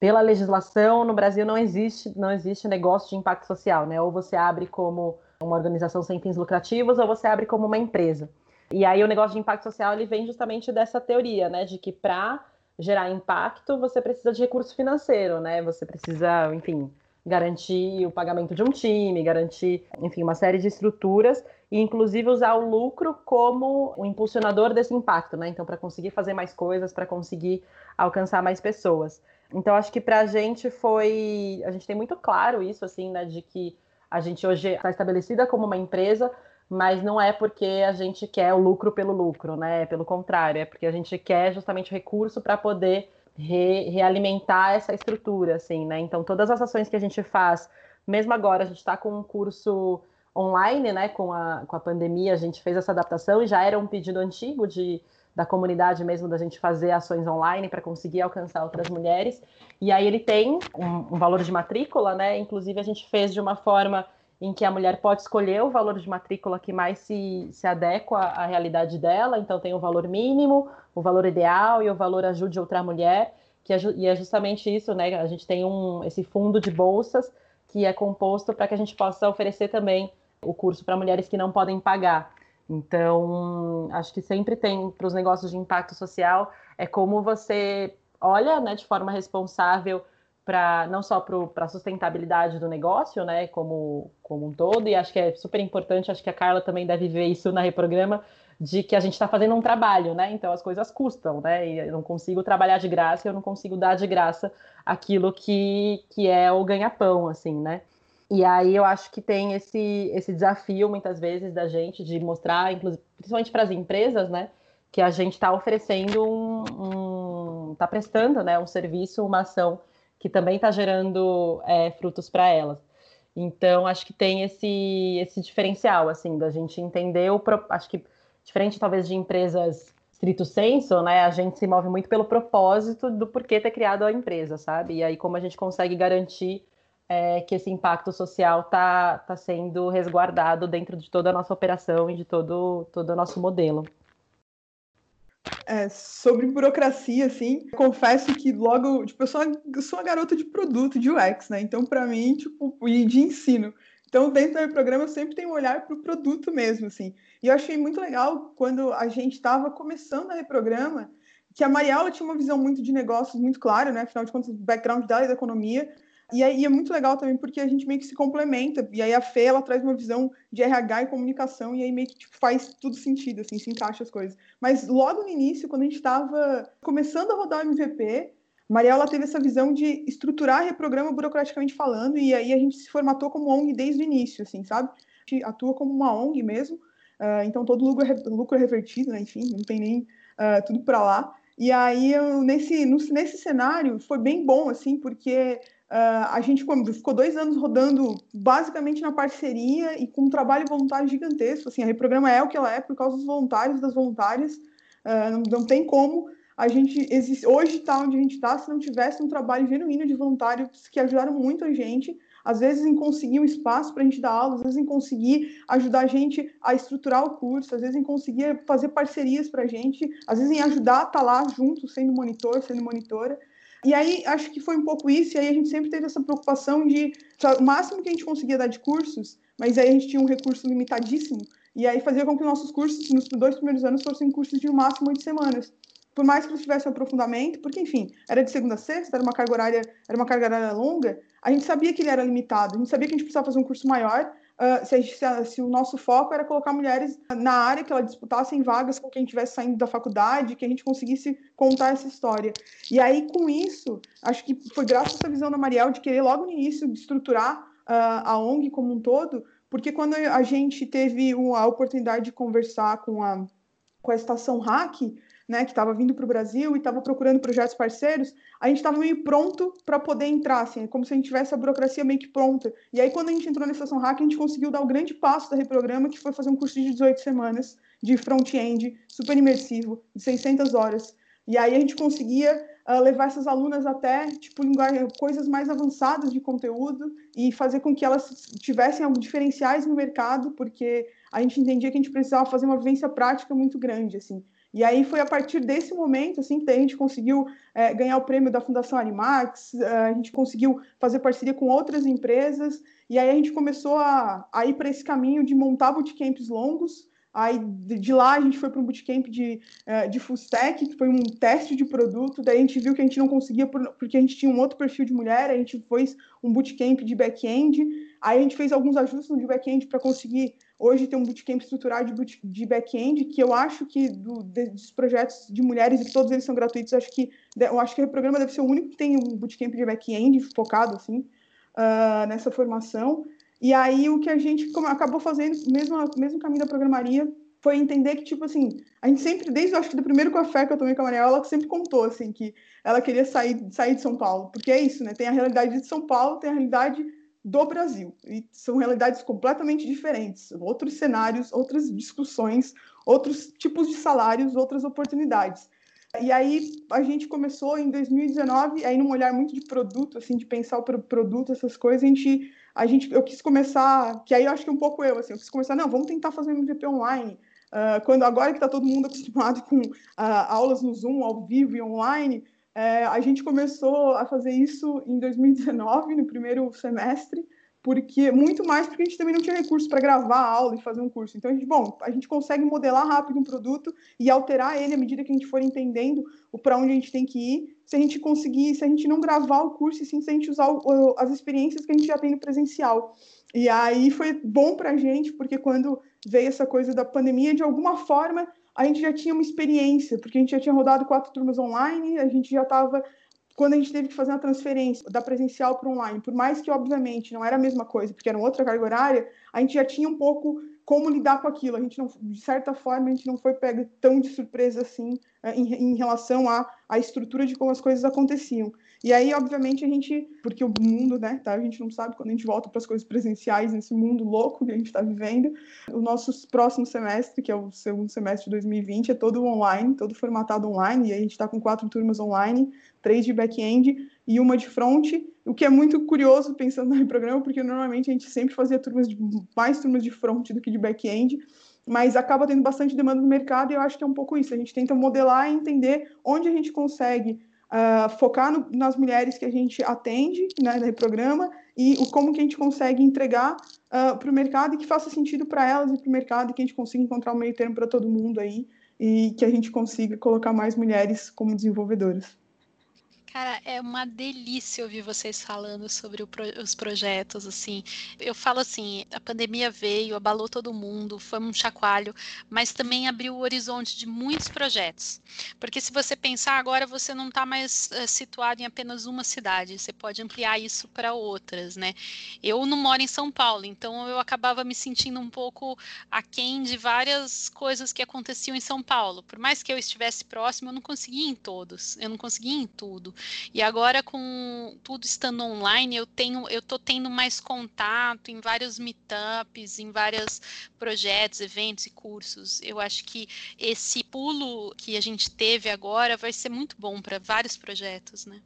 pela legislação no Brasil não existe não existe negócio de impacto social, né? Ou você abre como uma organização sem fins lucrativos ou você abre como uma empresa. E aí o negócio de impacto social ele vem justamente dessa teoria, né? De que para gerar impacto você precisa de recurso financeiro, né? Você precisa, enfim, garantir o pagamento de um time, garantir, enfim, uma série de estruturas e inclusive usar o lucro como o impulsionador desse impacto, né? Então, para conseguir fazer mais coisas, para conseguir alcançar mais pessoas. Então, acho que para a gente foi. A gente tem muito claro isso, assim, né? De que a gente hoje está estabelecida como uma empresa, mas não é porque a gente quer o lucro pelo lucro, né? Pelo contrário, é porque a gente quer justamente recurso para poder re, realimentar essa estrutura, assim, né? Então, todas as ações que a gente faz, mesmo agora, a gente está com um curso online, né? Com a, com a pandemia, a gente fez essa adaptação e já era um pedido antigo de, da comunidade mesmo da gente fazer ações online para conseguir alcançar outras mulheres. E aí ele tem um, um, valor de matrícula, né? Inclusive a gente fez de uma forma em que a mulher pode escolher o valor de matrícula que mais se, se adequa à realidade dela. Então tem o valor mínimo, o valor ideal e o valor ajude outra mulher. Que é, e é justamente isso, né? A gente tem um, esse fundo de bolsas que é composto para que a gente possa oferecer também o curso para mulheres que não podem pagar. Então, acho que sempre tem para os negócios de impacto social é como você olha, né, de forma responsável para não só para a sustentabilidade do negócio, né, como, como um todo, e acho que é super importante, acho que a Carla também deve ver isso na Reprograma, de que a gente está fazendo um trabalho, né, então as coisas custam, né, e eu não consigo trabalhar de graça, eu não consigo dar de graça aquilo que, que é o ganha-pão, assim, né. E aí eu acho que tem esse, esse desafio, muitas vezes, da gente de mostrar, principalmente para as empresas, né, que a gente está oferecendo um, está um, prestando, né, um serviço, uma ação que também está gerando é, frutos para elas. Então, acho que tem esse, esse diferencial, assim, da gente entender o. Acho que, diferente talvez de empresas estrito senso, né, a gente se move muito pelo propósito do porquê ter criado a empresa, sabe? E aí, como a gente consegue garantir é, que esse impacto social está tá sendo resguardado dentro de toda a nossa operação e de todo, todo o nosso modelo. É, sobre burocracia, assim, confesso que logo, tipo, eu sou, uma, eu sou uma garota de produto, de UX, né? Então, para mim, tipo, e de ensino. Então, dentro do meu programa, eu sempre tenho um olhar para o produto mesmo, assim. E eu achei muito legal quando a gente estava começando a reprograma, que a Mariela tinha uma visão muito de negócios muito clara, né? Afinal de contas, o background dela é da economia. E aí é muito legal também porque a gente meio que se complementa. E aí a Fê, ela traz uma visão de RH e comunicação e aí meio que tipo, faz tudo sentido, assim, se encaixa as coisas. Mas logo no início, quando a gente estava começando a rodar o MVP, Mariela teve essa visão de estruturar reprograma burocraticamente falando e aí a gente se formatou como ONG desde o início, assim, sabe? A gente atua como uma ONG mesmo, uh, então todo lucro é, lucro é revertido, né? Enfim, não tem nem uh, tudo para lá. E aí, eu, nesse, nesse cenário, foi bem bom, assim, porque Uh, a gente ficou dois anos rodando basicamente na parceria e com um trabalho voluntário gigantesco. Assim, a Reprograma é o que ela é por causa dos voluntários das voluntárias. Uh, não, não, tem como a gente existe, hoje estar tá onde a gente está se não tivesse um trabalho genuíno de voluntários que ajudaram muito a gente. Às vezes em conseguir um espaço para a gente dar aula, às vezes em conseguir ajudar a gente a estruturar o curso, às vezes em conseguir fazer parcerias para a gente, às vezes em ajudar a estar tá lá junto, sendo monitor, sendo monitora. E aí, acho que foi um pouco isso, e aí a gente sempre teve essa preocupação de o máximo que a gente conseguia dar de cursos, mas aí a gente tinha um recurso limitadíssimo, e aí fazia com que nossos cursos, nos dois primeiros anos, fossem cursos de no máximo oito semanas. por mais que eles tivessem aprofundamento, porque, enfim, era de segunda a sexta, era uma carga horária, era uma carga horária longa, a gente sabia que ele era limitado, a gente sabia que a gente precisava fazer um curso maior, uh, se, se, se, o nosso foco era colocar mulheres na área, que elas disputassem vagas com quem estivesse saindo da faculdade, que a gente conseguisse contar essa história. E aí, com isso, acho que foi graças a essa visão da Mariel de querer logo no início estruturar uh, a ONG como um todo, porque quando a gente teve a oportunidade de conversar com a, com a estação Hack, né, que estava vindo para o Brasil e estava procurando projetos parceiros, a gente estava meio pronto para poder entrar, assim, como se a gente tivesse a burocracia meio que pronta. E aí, quando a gente entrou na estação Hack, a gente conseguiu dar o grande passo da Reprograma, que foi fazer um curso de 18 semanas de front-end, super imersivo, de 600 horas. E aí a gente conseguia uh, levar essas alunas até tipo coisas mais avançadas de conteúdo e fazer com que elas tivessem diferenciais no mercado, porque a gente entendia que a gente precisava fazer uma vivência prática muito grande, assim. E aí foi a partir desse momento assim que a gente conseguiu é, ganhar o prêmio da Fundação Animax, é, a gente conseguiu fazer parceria com outras empresas, e aí a gente começou a, a ir para esse caminho de montar bootcamps longos. Aí de lá a gente foi para um bootcamp de, é, de full stack, que foi um teste de produto. Daí a gente viu que a gente não conseguia, porque a gente tinha um outro perfil de mulher, a gente fez um bootcamp de back-end. Aí a gente fez alguns ajustes no back-end para conseguir hoje ter um bootcamp estruturado de, de back-end, que eu acho que do, de, dos projetos de mulheres, e todos eles são gratuitos, acho que eu acho que o programa deve ser o único que tem um bootcamp de back-end focado assim uh, nessa formação. E aí o que a gente acabou fazendo, mesmo mesmo caminho da programaria, foi entender que tipo assim, a gente sempre desde acho que do primeiro café que eu tomei com a Mariela, ela sempre contou assim que ela queria sair sair de São Paulo, porque é isso, né? Tem a realidade de São Paulo, tem a realidade do Brasil. E são realidades completamente diferentes, outros cenários, outras discussões, outros tipos de salários, outras oportunidades. E aí a gente começou em 2019, aí num olhar muito de produto, assim, de pensar o produto, essas coisas, a gente, a gente, eu quis começar, que aí eu acho que um pouco eu, assim, eu quis começar, não, vamos tentar fazer um MVP online. Uh, quando agora que está todo mundo acostumado [LAUGHS] com uh, aulas no Zoom, ao vivo e online, é, a gente começou a fazer isso em 2019, no primeiro semestre, porque muito mais porque a gente também não tinha recursos para gravar a aula e fazer um curso. Então, a gente, bom, a gente consegue modelar rápido um produto e alterar ele à medida que a gente for entendendo o para onde a gente tem que ir. Se a gente conseguir, se a gente não gravar o curso, e sim se a gente usar o, as experiências que a gente já tem no presencial. E aí foi bom para a gente, porque quando veio essa coisa da pandemia, de alguma forma a gente já tinha uma experiência, porque a gente já tinha rodado quatro turmas online, a gente já estava quando a gente teve que fazer uma transferência da presencial para online, por mais que, obviamente, não era a mesma coisa, porque era outra carga horária, a gente já tinha um pouco como lidar com aquilo. A gente não, de certa forma, a gente não foi pego tão de surpresa assim eh, em, em relação à, à estrutura de como as coisas aconteciam. E aí, obviamente, a gente, porque o mundo, né, tá? A gente não sabe quando a gente volta para as coisas presenciais nesse mundo louco que a gente está vivendo. O nosso próximo semestre, que é o segundo semestre de 2020, é todo online, todo formatado online, e a gente está com quatro turmas online, três de back-end e uma de front, o que é muito curioso pensando [LAUGHS] no programa, porque normalmente a gente sempre fazia turmas de, mais turmas de front do que de back-end, mas acaba tendo bastante demanda no mercado e eu acho que é um pouco isso. A gente tenta modelar e entender onde a gente consegue uh, focar no, nas mulheres que a gente atende né, no programa e o, como que a gente consegue entregar uh, para o mercado e que faça sentido para elas e para o mercado e que a gente consiga encontrar um meio termo para todo mundo aí e que a gente consiga colocar mais mulheres como desenvolvedoras. Cara, é uma delícia ouvir vocês falando sobre pro, os projetos, assim. Eu falo assim, a pandemia veio, abalou todo mundo, foi um chacoalho, mas também abriu o horizonte de muitos projetos. Porque se você pensar agora, você não está mais uh, situado em apenas uma cidade, você pode ampliar isso para outras, né? Eu não moro em São Paulo, então eu acabava me sentindo um pouco aquém de várias coisas que aconteciam em São Paulo. Por mais que eu estivesse próximo, eu não conseguia em todos, eu não conseguia em tudo. E agora com tudo estando online, eu tenho, eu tô tendo mais contato em vários meetups, em vários projetos, eventos e cursos. Eu acho que esse pulo que a gente teve agora vai ser muito bom para vários projetos, né?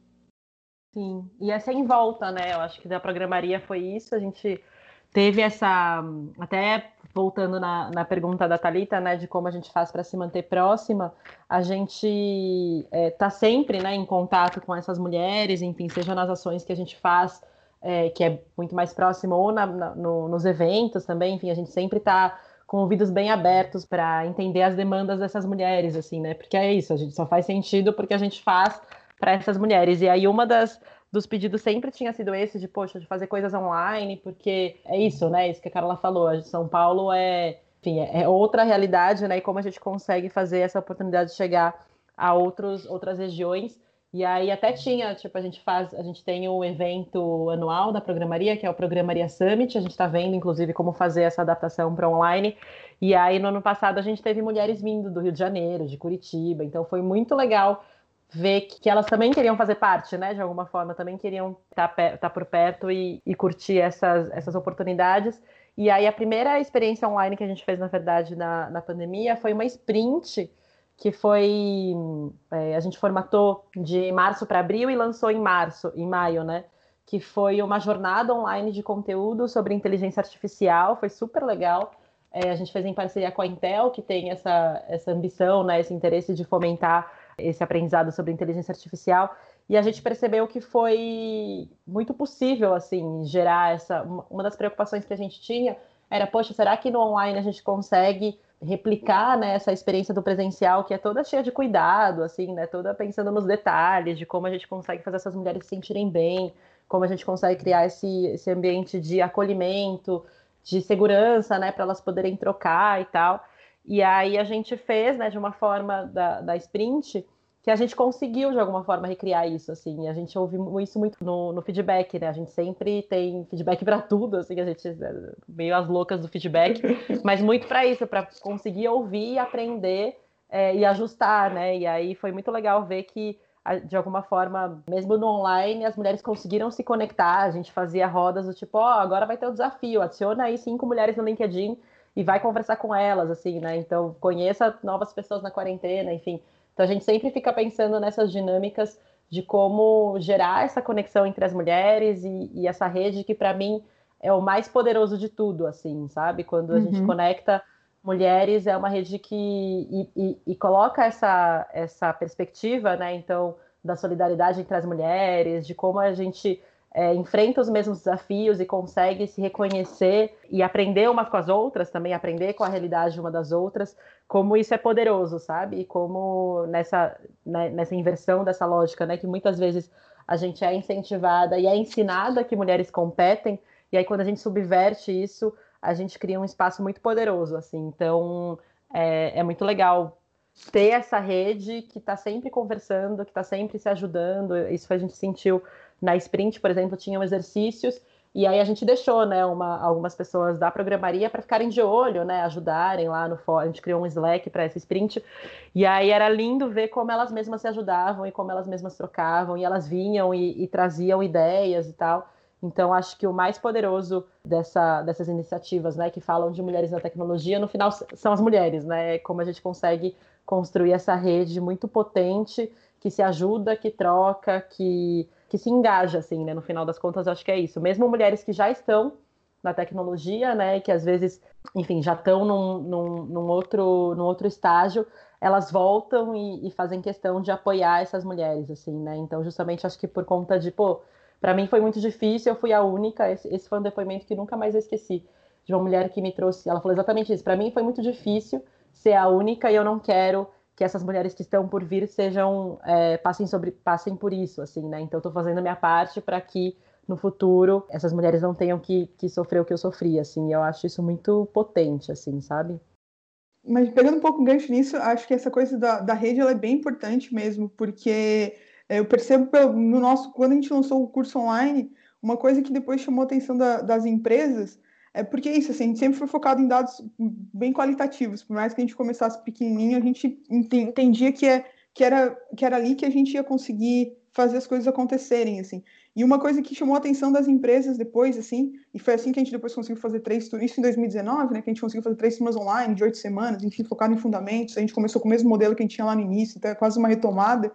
Sim, e é sem volta, né? Eu acho que da programaria foi isso. A gente teve essa. Até voltando na, na pergunta da Talita, né, de como a gente faz para se manter próxima, a gente está é, tá sempre né, em contato com essas mulheres, enfim, seja nas ações que a gente faz, é, que é muito mais próximo, ou na, na, no, nos eventos também, enfim, a gente sempre está com ouvidos bem abertos para entender as demandas dessas mulheres, assim, né? Porque é isso, a gente só faz sentido porque a gente faz para essas mulheres. E aí uma das dos pedidos sempre tinha sido esse de, poxa, de fazer coisas online, porque é isso, né? Isso que a Carla falou, São Paulo é, enfim, é outra realidade, né? E como a gente consegue fazer essa oportunidade de chegar a outros, outras regiões. E aí até tinha, tipo, a gente faz, a gente tem um evento anual da programaria, que é o Programaria Summit, a gente está vendo, inclusive, como fazer essa adaptação para online. E aí, no ano passado, a gente teve mulheres vindo do Rio de Janeiro, de Curitiba, então foi muito legal ver que elas também queriam fazer parte, né, de alguma forma, também queriam estar, tá, tá por perto e, e curtir essas, essas oportunidades. E aí a primeira experiência online que a gente fez, na verdade, na, na pandemia foi uma sprint que foi é, a gente formatou de março para abril e lançou em março, em maio, né? Que foi uma jornada online de conteúdo sobre inteligência artificial, foi super legal. É, a gente fez em parceria com a Intel, que tem essa, essa ambição, né, esse interesse de fomentar esse aprendizado sobre inteligência artificial. E a gente percebeu que foi muito possível assim gerar essa uma das preocupações que a gente tinha era poxa será que no online a gente consegue replicar né, essa experiência do presencial que é toda cheia de cuidado assim né toda pensando nos detalhes de como a gente consegue fazer essas mulheres se sentirem bem como a gente consegue criar esse, esse ambiente de acolhimento de segurança né para elas poderem trocar e tal e aí a gente fez, né, de uma forma da, da sprint, que a gente conseguiu de alguma forma recriar isso, assim. A gente ouve isso muito no, no feedback, né? A gente sempre tem feedback para tudo, assim, a gente é meio as loucas do feedback, [LAUGHS] mas muito para isso, para conseguir ouvir, aprender é, e ajustar, né? E aí foi muito legal ver que de alguma forma, mesmo no online, as mulheres conseguiram se conectar. A gente fazia rodas do tipo, ó, oh, agora vai ter o desafio, adiciona aí cinco mulheres no LinkedIn e vai conversar com elas, assim, né? Então, conheça novas pessoas na quarentena, enfim. Então, a gente sempre fica pensando nessas dinâmicas de como gerar essa conexão entre as mulheres e, e essa rede que, para mim, é o mais poderoso de tudo, assim, sabe? Quando a uhum. gente conecta mulheres, é uma rede que e, e, e, coloca essa, essa perspectiva, né? Então, da solidariedade entre as mulheres, de como a gente é, enfrenta os mesmos desafios e consegue se reconhecer e aprender umas com as outras, também aprender com a realidade uma das outras, como isso é poderoso, sabe? E como nessa, né, nessa inversão dessa lógica, né, que muitas vezes a gente é incentivada e é ensinada que mulheres competem, e aí quando a gente subverte isso, a gente cria um espaço muito poderoso, assim. Então, é, é muito legal ter essa rede que está sempre conversando, que está sempre se ajudando. Isso a gente sentiu na sprint, por exemplo, tinham exercícios e aí a gente deixou, né, uma, algumas pessoas da programaria para ficarem de olho, né, ajudarem lá no fórum. A gente criou um Slack para essa sprint. E aí era lindo ver como elas mesmas se ajudavam e como elas mesmas trocavam e elas vinham e, e traziam ideias e tal. Então acho que o mais poderoso dessa, dessas iniciativas, né, que falam de mulheres na tecnologia, no final são as mulheres, né? Como a gente consegue construir essa rede muito potente que se ajuda, que troca, que que se engaja, assim, né? No final das contas, eu acho que é isso. Mesmo mulheres que já estão na tecnologia, né? Que às vezes, enfim, já estão num, num, num outro, num outro estágio, elas voltam e, e, fazem questão de apoiar essas mulheres, assim, né? Então, justamente, acho que por conta de, pô, para mim foi muito difícil, eu fui a única, esse, esse foi um depoimento que nunca mais eu esqueci, de uma mulher que me trouxe, ela falou exatamente isso, para mim foi muito difícil ser a única e eu não quero que essas mulheres que estão por vir sejam é, passem sobre passem por isso assim né? Então estou fazendo a minha parte para que no futuro essas mulheres não tenham que, que sofrer o que eu sofri assim. Eu acho isso muito potente assim sabe? Mas pegando um pouco o gancho nisso acho que essa coisa da, da rede ela é bem importante mesmo porque é, eu percebo no nosso quando a gente lançou o curso online uma coisa que depois chamou a atenção da, das empresas é porque é isso, assim, a gente sempre foi focado em dados bem qualitativos, por mais que a gente começasse pequenininho, a gente entendia que, é, que, era, que era ali que a gente ia conseguir fazer as coisas acontecerem, assim. E uma coisa que chamou a atenção das empresas depois, assim, e foi assim que a gente depois conseguiu fazer três turmas, isso em 2019, né, que a gente conseguiu fazer três turmas online de oito semanas, enfim, focado em fundamentos, a gente começou com o mesmo modelo que a gente tinha lá no início, então é quase uma retomada,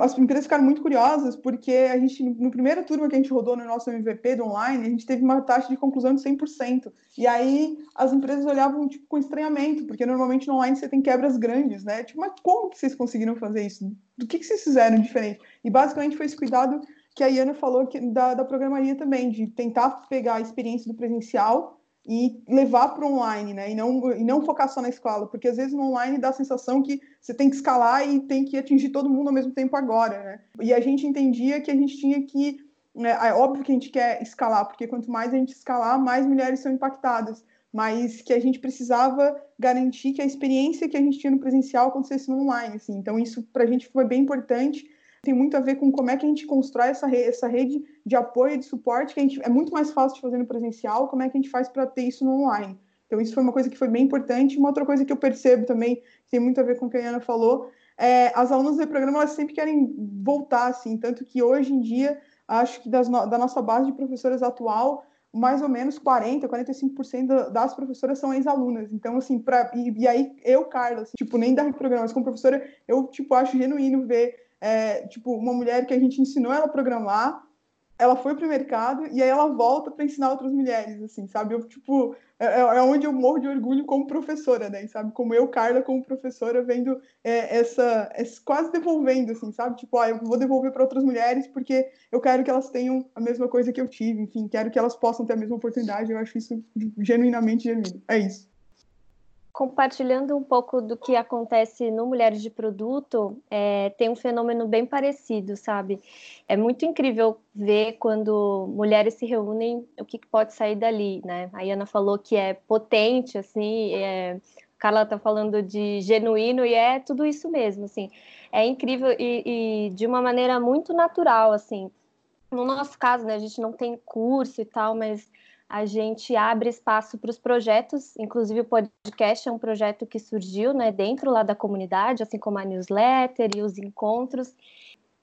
as empresas ficaram muito curiosas porque a gente, no primeira turma que a gente rodou no nosso MVP do online, a gente teve uma taxa de conclusão de 100%. E aí as empresas olhavam tipo, com estranhamento, porque normalmente no online você tem quebras grandes, né? Tipo, mas como que vocês conseguiram fazer isso? Do que, que vocês fizeram diferente? E basicamente foi esse cuidado que a Iana falou que, da, da programaria também, de tentar pegar a experiência do presencial e levar para o online, né? E não, e não focar só na escola, porque às vezes no online dá a sensação que você tem que escalar e tem que atingir todo mundo ao mesmo tempo agora, né? E a gente entendia que a gente tinha que. Né, é óbvio que a gente quer escalar, porque quanto mais a gente escalar, mais mulheres são impactadas, mas que a gente precisava garantir que a experiência que a gente tinha no presencial acontecesse no online, assim. Então, isso para a gente foi bem importante tem muito a ver com como é que a gente constrói essa, rede, essa rede de apoio e de suporte, que a gente, é muito mais fácil de fazer no presencial, como é que a gente faz para ter isso no online. Então, isso foi uma coisa que foi bem importante. Uma outra coisa que eu percebo também, que tem muito a ver com o que a Ana falou, é as alunas do programa, elas sempre querem voltar, assim, tanto que hoje em dia, acho que das, da nossa base de professoras atual, mais ou menos 40, 45% das professoras são ex-alunas. Então, assim, pra, e, e aí eu, Carla, assim, tipo, nem da programa, mas como professora, eu, tipo, acho genuíno ver é, tipo, uma mulher que a gente ensinou ela a programar, ela foi para o mercado e aí ela volta para ensinar outras mulheres, assim, sabe? Eu, tipo, é, é, é, onde eu morro de orgulho como professora, né? Sabe? Como eu, Carla, como professora, vendo é, essa, essa, quase devolvendo, assim, sabe? Tipo, ah, eu vou devolver para outras mulheres porque eu quero que elas tenham a mesma coisa que eu tive, enfim, quero que elas possam ter a mesma oportunidade. Eu acho isso genuinamente genuíno. É isso compartilhando um pouco do que acontece no Mulheres de Produto, é, tem um fenômeno bem parecido, sabe? É muito incrível ver quando mulheres se reúnem, o que, pode sair dali, né? A Ana falou que é potente, assim, é, Carla está falando de genuíno e é tudo isso mesmo, assim. É incrível e, e de uma maneira muito natural, assim. No nosso caso, né, a gente não tem curso e tal, mas a gente abre espaço para os projetos, inclusive o podcast é um projeto que surgiu né, dentro lá da comunidade, assim como a newsletter e os encontros.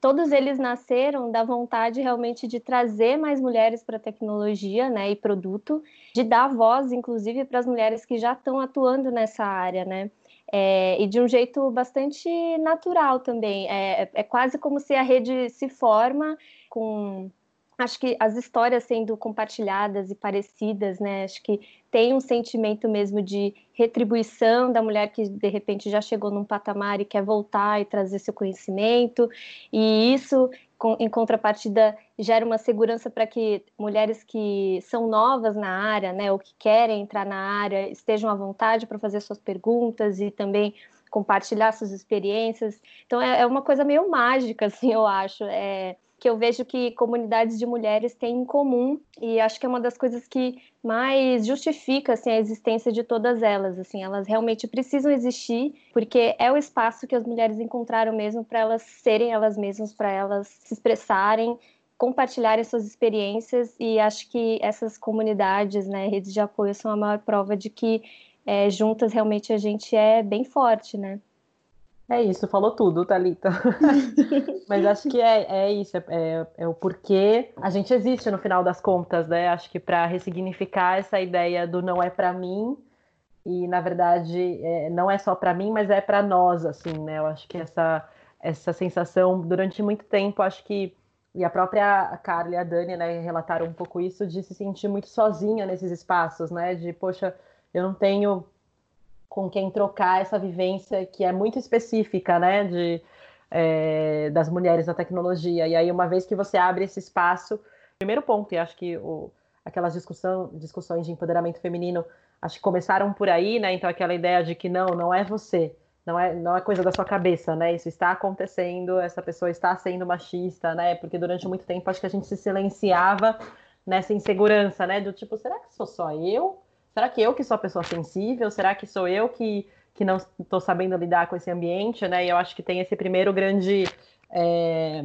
Todos eles nasceram da vontade realmente de trazer mais mulheres para a tecnologia né, e produto, de dar voz, inclusive, para as mulheres que já estão atuando nessa área, né? É, e de um jeito bastante natural também. É, é quase como se a rede se forma com acho que as histórias sendo compartilhadas e parecidas, né? Acho que tem um sentimento mesmo de retribuição da mulher que de repente já chegou num patamar e quer voltar e trazer seu conhecimento, e isso em contrapartida gera uma segurança para que mulheres que são novas na área, né, ou que querem entrar na área, estejam à vontade para fazer suas perguntas e também compartilhar suas experiências. Então é, é uma coisa meio mágica, [LAUGHS] assim, eu acho. É, que eu vejo que comunidades de mulheres têm em comum e acho que é uma das coisas que mais justifica assim, a existência de todas elas. Assim, elas realmente precisam existir porque é o espaço que as mulheres encontraram mesmo para elas serem elas mesmas, para elas se expressarem, compartilharem suas experiências e acho que essas comunidades, né, redes de apoio são a maior prova de que é, juntas realmente a gente é bem forte, né? É isso, falou tudo, Thalita. [LAUGHS] Mas acho que é, é isso, é, é, o porquê a gente existe no final das contas, né? Acho que para ressignificar essa ideia do não é para mim e na verdade é, não é só para mim, mas é para nós, assim, né? Eu acho que essa essa sensação durante muito tempo, acho que e a própria Carla e a Dani, né, relataram um pouco isso de se sentir muito sozinha nesses espaços, né? De poxa, eu não tenho com quem trocar essa vivência que é muito específica, né, de, é, das mulheres na tecnologia. E aí, uma vez que você abre esse espaço, primeiro ponto, e acho que o, aquelas discussão, discussões de empoderamento feminino, acho que começaram por aí, né, então aquela ideia de que não, não é você, não é, não é coisa da sua cabeça, né, isso está acontecendo, essa pessoa está sendo machista, né, porque durante muito tempo acho que a gente se silenciava nessa insegurança, né, do tipo, será que sou só eu? Será que eu que sou a pessoa sensível? Será que sou eu que, que não estou sabendo lidar com esse ambiente, né? E eu acho que tem esse primeiro grande é,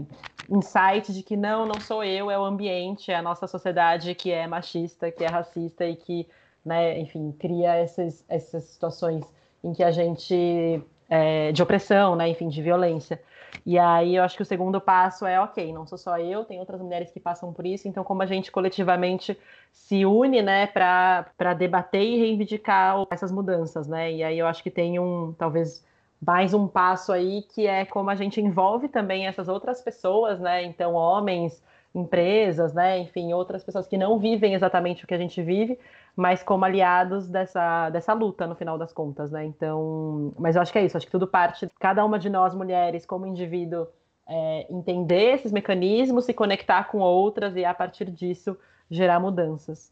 insight de que não, não sou eu, é o ambiente, é a nossa sociedade que é machista, que é racista e que, né, enfim, cria essas, essas situações em que a gente é, de opressão, né, enfim, de violência. E aí eu acho que o segundo passo é, ok, não sou só eu, tem outras mulheres que passam por isso, então como a gente coletivamente se une, né, para debater e reivindicar essas mudanças, né? E aí eu acho que tem um, talvez mais um passo aí que é como a gente envolve também essas outras pessoas, né? Então, homens, empresas, né? Enfim, outras pessoas que não vivem exatamente o que a gente vive, mas como aliados dessa, dessa luta, no final das contas, né? Então, mas eu acho que é isso, acho que tudo parte, cada uma de nós, mulheres, como indivíduo, é, entender esses mecanismos, se conectar com outras e, a partir disso, gerar mudanças.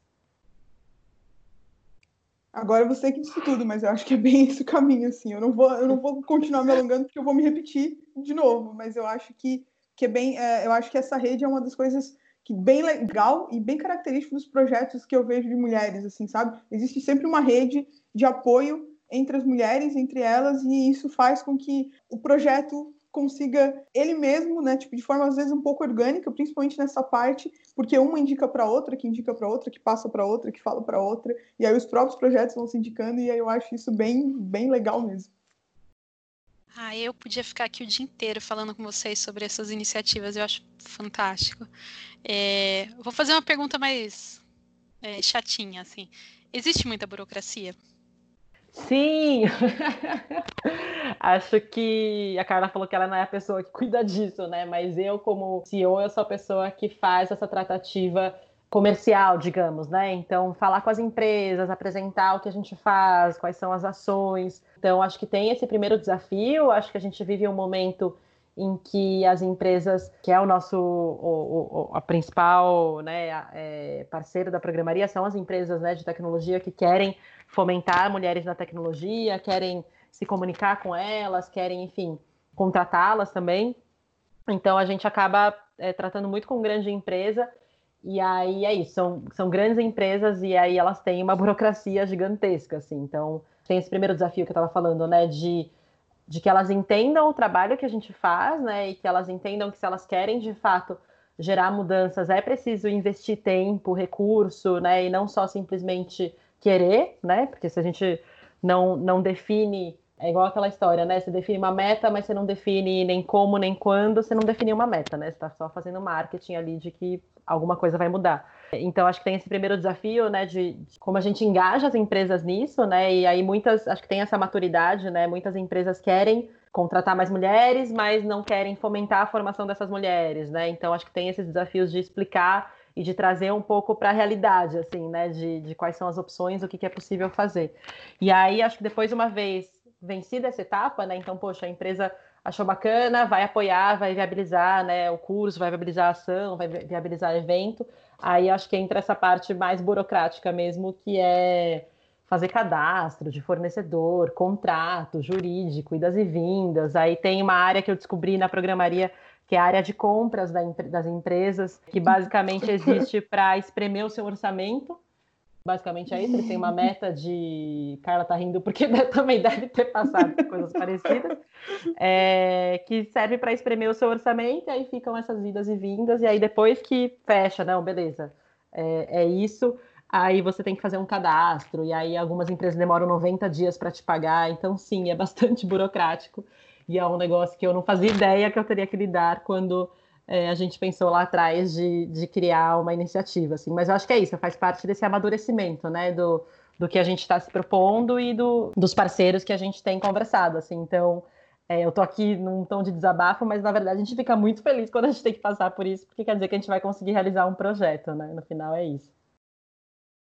Agora você que disse tudo, mas eu acho que é bem esse o caminho, assim. Eu não vou, eu não vou continuar me alongando porque eu vou me repetir de novo, mas eu acho que, que é bem, é, eu acho que essa rede é uma das coisas que bem legal e bem característico dos projetos que eu vejo de mulheres, assim, sabe? Existe sempre uma rede de apoio entre as mulheres, entre elas, e isso faz com que o projeto consiga ele mesmo, né, tipo de forma às vezes um pouco orgânica, principalmente nessa parte, porque uma indica para outra, que indica para outra, que passa para outra, que fala para outra, e aí os próprios projetos vão se indicando e aí eu acho isso bem bem legal mesmo. Ah, eu podia ficar aqui o dia inteiro falando com vocês sobre essas iniciativas, eu acho fantástico. É, vou fazer uma pergunta mais é, chatinha, assim. Existe muita burocracia? Sim! [LAUGHS] Acho que a Carla falou que ela não é a pessoa que cuida disso, né? Mas eu, como CEO, eu sou a pessoa que faz essa tratativa comercial, digamos, né? Então, falar com as empresas, apresentar o que a gente faz, quais são as ações. Então, acho que tem esse primeiro desafio. Acho que a gente vive um momento em que as empresas, que é o nosso o, o, a principal né, é, parceiro da programaria, são as empresas né, de tecnologia que querem fomentar mulheres na tecnologia, querem se comunicar com elas, querem, enfim, contratá-las também. Então a gente acaba é, tratando muito com grande empresa e aí é isso, são, são grandes empresas e aí elas têm uma [LAUGHS] burocracia gigantesca, assim. Então tem esse primeiro desafio que eu estava falando, né, de de que elas entendam o trabalho que a gente faz, né, e que elas entendam que se elas querem de fato gerar mudanças, é preciso investir tempo, recurso, né, e não só simplesmente querer, né, porque se a gente não, não define, é igual aquela história, né, você define uma meta, mas você não define nem como, nem quando, você não define uma meta, né, você está só fazendo marketing ali de que alguma coisa vai mudar. Então, acho que tem esse primeiro desafio, né, de, de, como a gente engaja as empresas nisso, né, e aí muitas, acho que tem essa maturidade, né, muitas empresas querem contratar mais mulheres, mas não querem fomentar a formação dessas mulheres, né, então acho que tem esses desafios de explicar e de trazer um pouco para a realidade, assim, né, de, de quais são as opções, o que, que é possível fazer. E aí, acho que depois, uma vez vencida essa etapa, né, então, poxa, a empresa achou bacana, vai apoiar, vai viabilizar né, o curso, vai viabilizar a ação, vai viabilizar evento. Aí acho que entra essa parte mais burocrática mesmo, que é fazer cadastro de fornecedor, contrato jurídico, idas e vindas. Aí tem uma área que eu descobri na programaria, que é a área de compras das empresas, que basicamente [LAUGHS] existe para espremer o seu orçamento Basicamente é isso, ele tem uma [LAUGHS] meta de. Carla tá rindo porque [LAUGHS] também deve ter passado coisas parecidas, é... que serve para espremer o seu orçamento, e aí ficam essas idas e vindas, e aí depois que fecha, não, beleza, é, é isso, aí você tem que fazer um cadastro, e aí algumas empresas demoram 90 dias para te pagar, então sim, é bastante [LAUGHS] burocrático, e é um negócio que eu não fazia ideia que eu teria que lidar quando é, a gente pensou lá atrás de, de criar uma iniciativa, assim. Mas eu acho que é isso, faz parte desse amadurecimento, né, do, do que a gente está se propondo e do, dos parceiros que a gente tem conversado, assim. Então, é, eu tô aqui num tom de desabafo, mas na verdade a gente fica muito feliz quando a gente tem que passar por isso, porque quer dizer que a gente vai conseguir realizar um projeto, né? No final é isso.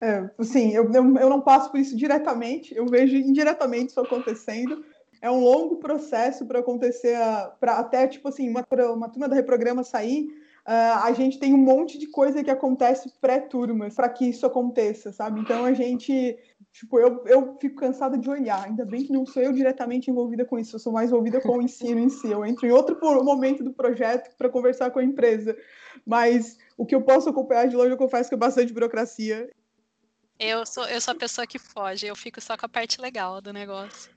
É, sim, eu, eu, eu não passo por isso diretamente, eu vejo indiretamente isso acontecendo, é um longo processo para acontecer, para até, tipo assim, uma, uma turma da Reprograma sair, uh, a gente tem um monte de coisa que acontece pré-turma para que isso aconteça, sabe? Então a gente, tipo, eu, eu fico cansada de olhar, ainda bem que não sou eu diretamente envolvida com isso, eu sou mais envolvida com o ensino em si, eu entro em outro momento do projeto para conversar com a empresa, mas o que eu posso acompanhar de longe, eu confesso que é bastante burocracia, eu sou, eu sou a pessoa que foge, eu fico só com a parte legal do negócio.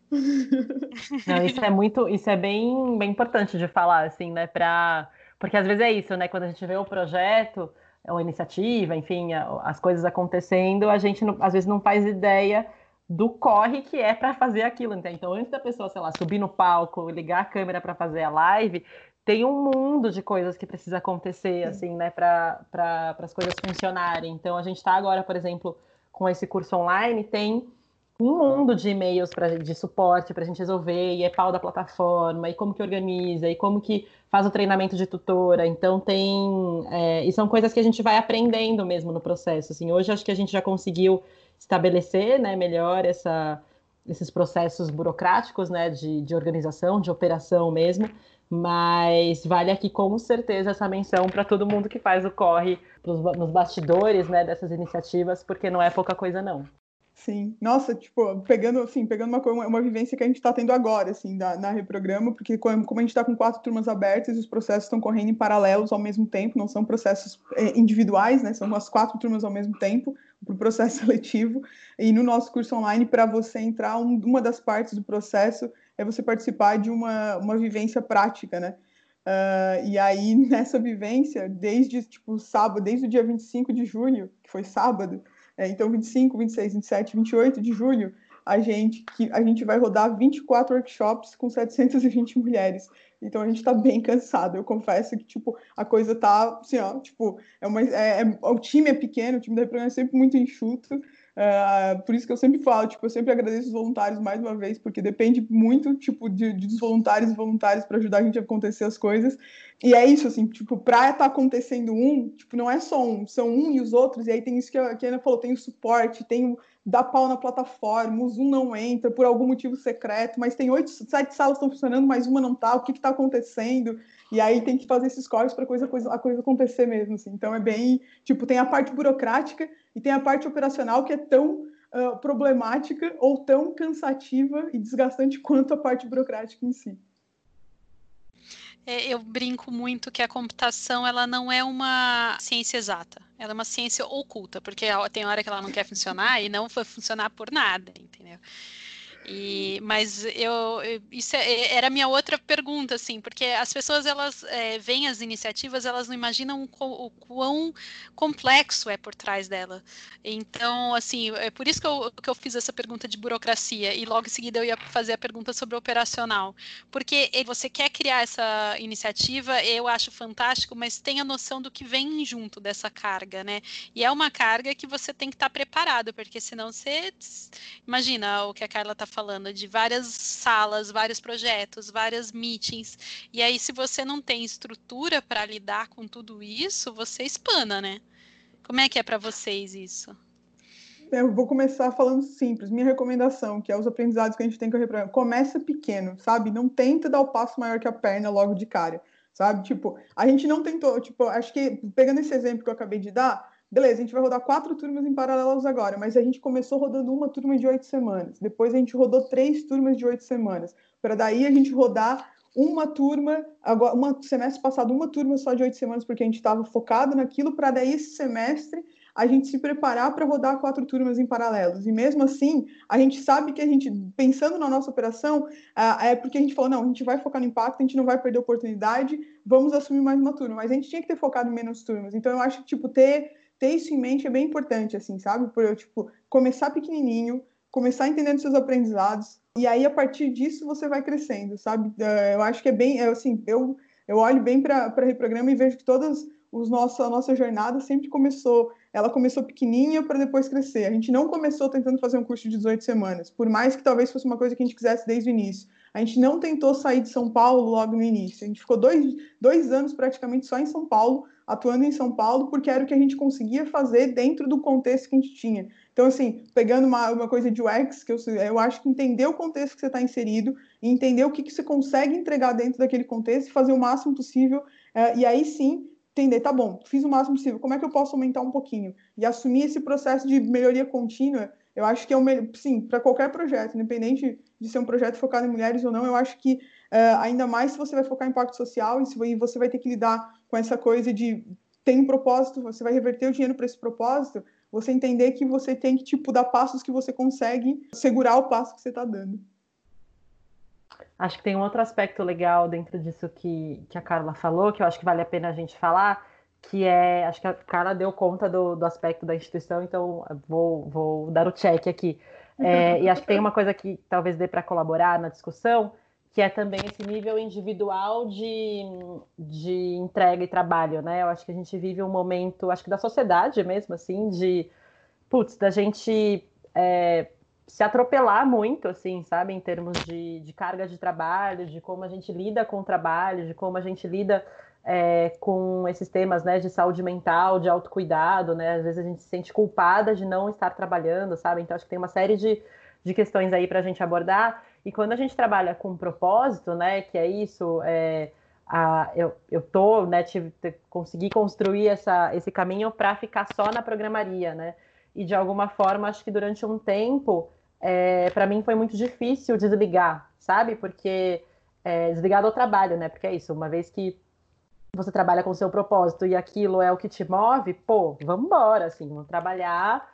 Não, isso é muito, isso é bem, bem importante de falar, assim, né? Pra, porque às vezes é isso, né? Quando a gente vê o projeto, ou iniciativa, enfim, as coisas acontecendo, a gente às vezes não faz ideia do corre que é para fazer aquilo. Então, antes da pessoa, sei lá, subir no palco, ligar a câmera para fazer a live, tem um mundo de coisas que precisa acontecer, assim, né, para pra, as coisas funcionarem. Então, a gente está agora, por exemplo, com esse curso online, tem um mundo de e-mails pra, de suporte para a gente resolver, e é pau da plataforma, e como que organiza, e como que faz o treinamento de tutora. Então tem. É, e são coisas que a gente vai aprendendo mesmo no processo. Assim, hoje acho que a gente já conseguiu estabelecer né, melhor essa, esses processos burocráticos né, de, de organização, de operação mesmo. Mas vale aqui com certeza essa menção para todo mundo que faz o corre nos bastidores né, dessas iniciativas, porque não é pouca coisa, não. Sim, nossa, tipo, pegando, assim, pegando uma, uma vivência que a gente está tendo agora, assim, da, na Reprograma, porque como, a gente está com quatro turmas abertas, os processos estão correndo em paralelos ao mesmo tempo, não são processos é, individuais, né, são as quatro turmas ao mesmo tempo, para o processo [LAUGHS] seletivo, e no nosso curso online, para você entrar, um, uma das partes do processo é você participar de uma, uma vivência prática, né, uh, e aí, [LAUGHS] nessa vivência, desde, tipo, sábado, desde o dia 25 de junho, que foi sábado, é, então, 25, 26, 27, 28 de julho, a gente, que, a gente vai rodar 24 workshops com 720 mulheres. Então a gente está bem cansado. Eu confesso que, tipo, a coisa tá assim, ó, tipo, é uma, é, é, o time é pequeno, o time da Reprograma é sempre muito enxuto. Uh, por isso que eu sempre falo, tipo, eu sempre agradeço os voluntários mais uma vez, porque depende muito, tipo, de, de dos voluntários e voluntários para ajudar a gente a acontecer as coisas. E é isso, assim, tipo, pra estar tá acontecendo um, tipo, não é só um, são um e os outros, e aí tem isso que a, que a Ana falou, tem o suporte, tem o dá pau na plataforma, o Zoom não entra por algum motivo secreto, mas tem oito, sete salas estão funcionando, mas uma não tá, o que está acontecendo? E aí tem que fazer esses cortes para coisa, coisa, a coisa acontecer mesmo, assim. Então é bem, tipo, tem a parte burocrática e tem a parte operacional que é tão uh, problemática ou tão cansativa e desgastante [LAUGHS] quanto a parte burocrática em si. É, eu brinco muito que a computação ela não é uma ciência exata, ela é uma ciência oculta, porque tem hora que ela não quer funcionar e não vai funcionar por nada, entendeu? E, mas eu, isso é, era a minha outra pergunta, assim, porque as pessoas elas é, veem as iniciativas, elas não imaginam o, o, quão complexo é por trás dela. Então, assim, é por isso que eu, que eu fiz essa pergunta de burocracia e logo em seguida eu ia fazer a pergunta sobre operacional, porque você quer criar essa iniciativa, eu acho fantástico, mas tem a noção do que vem junto dessa carga, né? E é uma carga que você tem que estar preparado, porque senão você imagina o que a Carla está falando de várias salas, vários projetos, várias meetings. E aí, se você não tem estrutura para lidar com tudo isso, você espana, né? Como é que é para vocês isso? Eu vou começar falando simples. Minha recomendação, que é os aprendizados que a gente tem que reprogramar, começa pequeno, sabe? Não tenta dar o passo maior que a perna logo de cara, sabe? Tipo, a gente não tentou, tipo, acho que pegando esse exemplo que eu acabei de dar, beleza, a gente vai rodar quatro turmas em paralelos agora, mas a gente começou rodando uma turma de oito semanas. Depois a gente rodou três turmas de oito semanas. Para daí a gente rodar uma turma, agora, uma semestre passado, uma turma só de oito semanas, porque a gente estava focado naquilo, para daí esse semestre a gente se preparar para rodar quatro turmas em paralelos. E mesmo assim, a gente sabe que a gente, pensando na nossa operação, é porque a gente falou, não, a gente vai focar no impacto, a gente não vai perder oportunidade, vamos assumir mais uma turma. Mas a gente tinha que ter focado em menos turmas. Então, eu acho que, tipo, ter ter isso em mente é bem importante, assim, sabe? Por eu, tipo, começar pequenininho, começar entendendo seus aprendizados, e aí, a partir disso, você vai crescendo, sabe? Eh, eu acho que é bem, é, assim, eu, eu olho bem para Reprograma e vejo que todas os nossos, a nossa jornada sempre começou, ela começou pequenininha para depois crescer. A gente não começou tentando fazer um curso de 18 semanas, por mais que talvez fosse uma coisa que a gente quisesse desde o início. A gente não tentou sair de São Paulo logo no início. A gente ficou dois, dois anos praticamente só em São Paulo, atuando em São Paulo, porque era o que a gente conseguia fazer dentro do contexto que a gente tinha. Então, assim, pegando uma, uma coisa de UX, que eu, eu acho que entender o contexto que você está inserido e entender o que, que você consegue entregar dentro daquele contexto e fazer o máximo possível, é, e aí sim entender, tá bom, fiz o máximo possível, como é que eu posso aumentar um pouquinho? E assumir esse processo de melhoria contínua, eu acho que é o melhor, sim, para qualquer projeto, independente de ser um projeto focado em mulheres ou não, eu acho que uh, ainda mais se você vai focar em impacto social e se você vai ter que lidar com essa coisa de tem um propósito, você vai reverter o dinheiro para esse propósito, você entender que você tem que tipo dar passos que você consegue segurar o passo que você está dando. Acho que tem um outro aspecto legal dentro disso que, que a Carla falou, que eu acho que vale a pena a gente falar, que é, acho que a Carla deu conta do, do aspecto da instituição, então vou, vou dar o check aqui. É, e acho que tem uma coisa que talvez dê para colaborar na discussão, que é também esse nível individual de, de entrega e trabalho, né? Eu acho que a gente vive um momento, acho que da sociedade mesmo, assim, de, putz, da gente é, se atropelar muito, assim, sabe, em termos de, de carga de trabalho, de como a gente lida com o trabalho, de como a gente lida é, com esses temas, né, de saúde mental, de autocuidado, né? Às vezes a gente se sente culpada de não estar trabalhando, sabe? Então acho que tem uma série de, de questões aí para a gente abordar. E quando a gente trabalha com propósito, né, que é isso, é, a, eu, eu tô, né, tive, consegui construir essa, esse caminho para ficar só na programaria, né? e de alguma forma acho que durante um tempo é, para mim foi muito difícil desligar, sabe? Porque é, desligar do trabalho, né? Porque é isso, uma vez que você trabalha com seu propósito e aquilo é o que te move, pô, vamos embora, assim, vamos trabalhar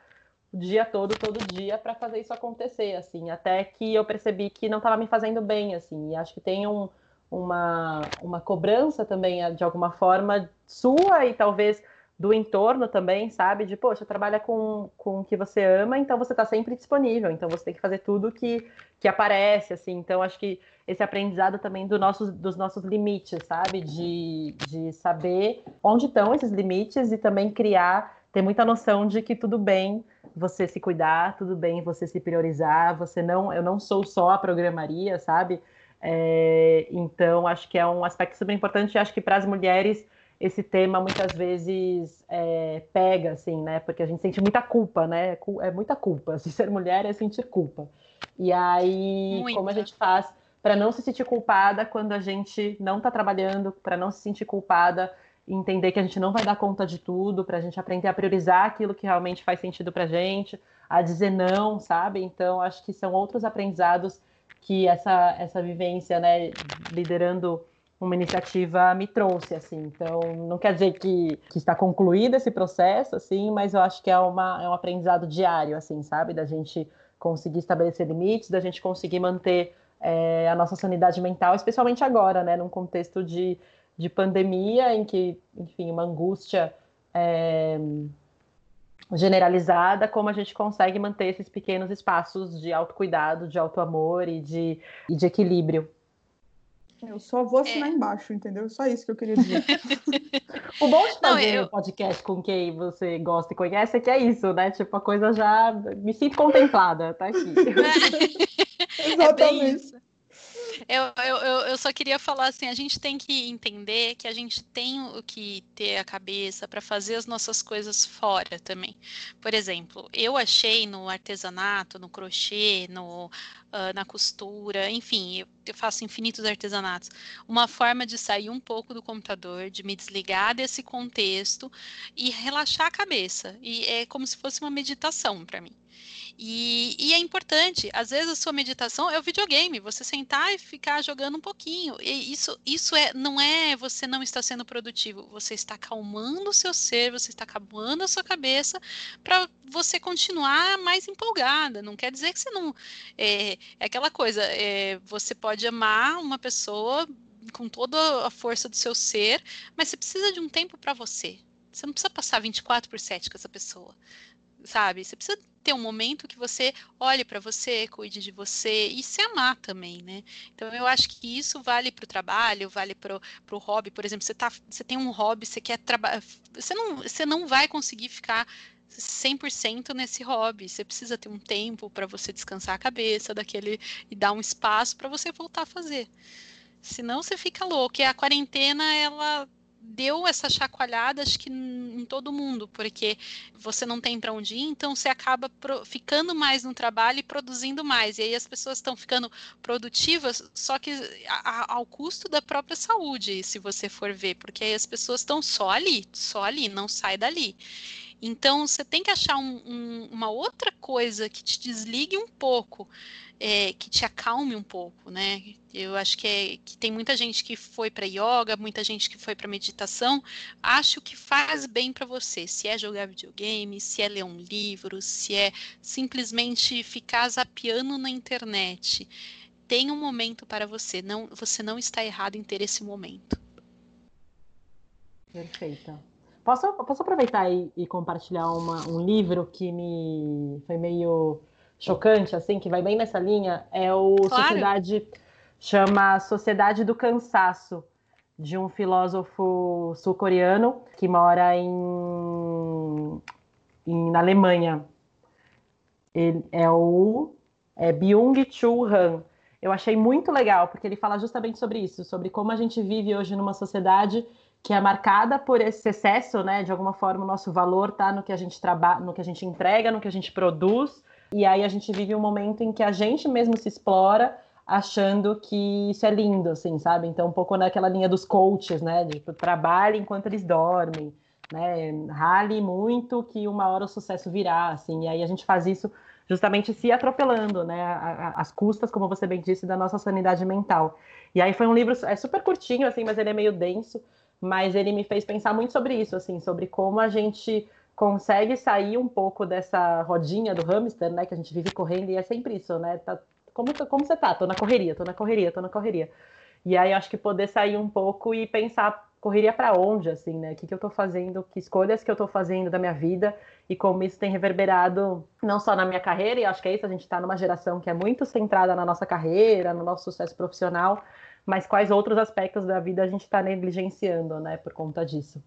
o dia todo, todo dia, para fazer isso acontecer, assim, até que eu percebi que não estava me fazendo bem, assim, e acho que tem um, uma, uma cobrança também, de alguma forma, sua e talvez do entorno também, sabe? De, poxa, trabalha com, com o que você ama, então você está sempre disponível, então você tem que fazer tudo que, que aparece, assim. Então, acho que esse aprendizado também do nossos, dos nossos limites, sabe? De, de saber onde estão esses limites e também criar, ter muita noção de que tudo bem você se cuidar, tudo bem você se priorizar, você não, eu não sou só a programaria, sabe? É, então, acho que é um aspecto super importante, acho que para as mulheres esse tema muitas vezes é, pega, assim, né? Porque a gente sente muita culpa, né? É muita culpa. Se ser mulher é sentir culpa. E aí, como a gente faz para não se sentir culpada quando a gente não está trabalhando, para não se sentir culpada entender que a gente não vai dar conta de tudo, para a gente aprender a priorizar aquilo que realmente faz sentido para a gente, a dizer não, sabe? Então, acho que são outros aprendizados que essa, essa vivência, né, liderando uma iniciativa me trouxe, assim. Então, não quer dizer que, que está concluído esse processo, assim, mas eu acho que é, uma, é um aprendizado diário, assim, sabe? Da gente conseguir estabelecer limites, da gente conseguir manter é, a nossa sanidade mental, especialmente agora, né? Num contexto de, de pandemia, em que, enfim, uma angústia é, generalizada, como a gente consegue manter esses pequenos espaços de autocuidado, de autoamor e de, e de equilíbrio. Eu só vou assinar é. embaixo, entendeu? Só isso que eu queria dizer. [LAUGHS] o bom de fazer Não, eu... podcast com quem você gosta e conhece é que é isso, né? Tipo, a coisa já. Me sinto contemplada, tá aqui. [LAUGHS] Exatamente. É eu, eu, eu só queria falar assim: a gente tem que entender que a gente tem o que ter a cabeça para fazer as nossas coisas fora também. Por exemplo, eu achei no artesanato, no crochê, no, uh, na costura, enfim, eu, eu faço infinitos artesanatos, uma forma de sair um pouco do computador, de me desligar desse contexto e relaxar a cabeça. E é como se fosse uma meditação para mim. E, e, é importante, às vezes a sua meditação é o videogame, você sentar e ficar jogando um pouquinho. E isso, isso é, não é você não está sendo produtivo, você está acalmando o seu ser, você está acalmando a sua cabeça para você continuar mais empolgada. Não quer dizer que você não. É, é aquela coisa, é, você pode amar uma pessoa com toda a força do seu ser, mas você precisa de um tempo para você. Você não precisa passar 24 por 7 com essa pessoa sabe? Você precisa ter um momento que você olhe para você, cuide de você e se amar também, né? Então eu acho que isso vale para o trabalho, vale para o hobby. Por exemplo, você, tá, você tem um hobby, você quer trabalhar. Você não, você não vai conseguir ficar 100% nesse hobby. Você precisa ter um tempo para você descansar a cabeça daquele e dar um espaço para você voltar a fazer. Senão você fica louco. E a quarentena, ela deu essa chacoalhada, acho que em todo mundo, porque você não tem para onde ir, então você acaba ficando mais no trabalho e produzindo mais. E aí as pessoas estão ficando produtivas, só que ao custo da própria saúde, se você for ver, porque aí as pessoas estão só ali, só ali, não sai dali. Então você tem que achar um, um, uma outra coisa que te desligue um pouco é, que te acalme um pouco, né? Eu acho que, é, que tem muita gente que foi para yoga, muita gente que foi para meditação. Acho que faz bem para você. Se é jogar videogame, se é ler um livro, se é simplesmente ficar zapeando na internet. Tem um momento para você. Não, você não está errado em ter esse momento. Perfeito. Posso, posso aproveitar e, e compartilhar uma, um livro que me foi meio chocante, assim, que vai bem nessa linha, é o claro. Sociedade, chama Sociedade do Cansaço, de um filósofo sul-coreano que mora em, em, na Alemanha. Ele é o é Byung-Chul Han. Eu achei muito legal, porque ele fala justamente sobre isso, sobre como a gente vive hoje numa sociedade que é marcada por esse excesso, né? De alguma forma, o nosso valor está no que a gente trabalha, no que a gente entrega, no que a gente produz, e aí a gente vive um momento em que a gente mesmo se explora achando que isso é lindo, assim, sabe? Então, um pouco naquela linha dos coaches, né? Tipo, trabalho enquanto eles dormem. né? Rale muito que uma hora o sucesso virá, assim, e aí a gente faz isso justamente se atropelando, né? As custas, como você bem disse, da nossa sanidade mental. E aí foi um livro, é super curtinho, assim, mas ele é meio denso, mas ele me fez pensar muito sobre isso, assim, sobre como a gente consegue sair um pouco dessa rodinha do hamster, né? Que a gente vive correndo e é sempre isso, né? Tá, como, como você tá? Tô na correria, tô na correria, tô na correria. E aí acho que poder sair um pouco e pensar correria para onde, assim, né? O que, que eu tô fazendo, que escolhas que eu tô fazendo da minha vida e como isso tem reverberado não só na minha carreira, e acho que é isso, a gente está numa geração que é muito centrada na nossa carreira, no nosso sucesso profissional, mas quais outros aspectos da vida a gente está negligenciando, né, por conta disso.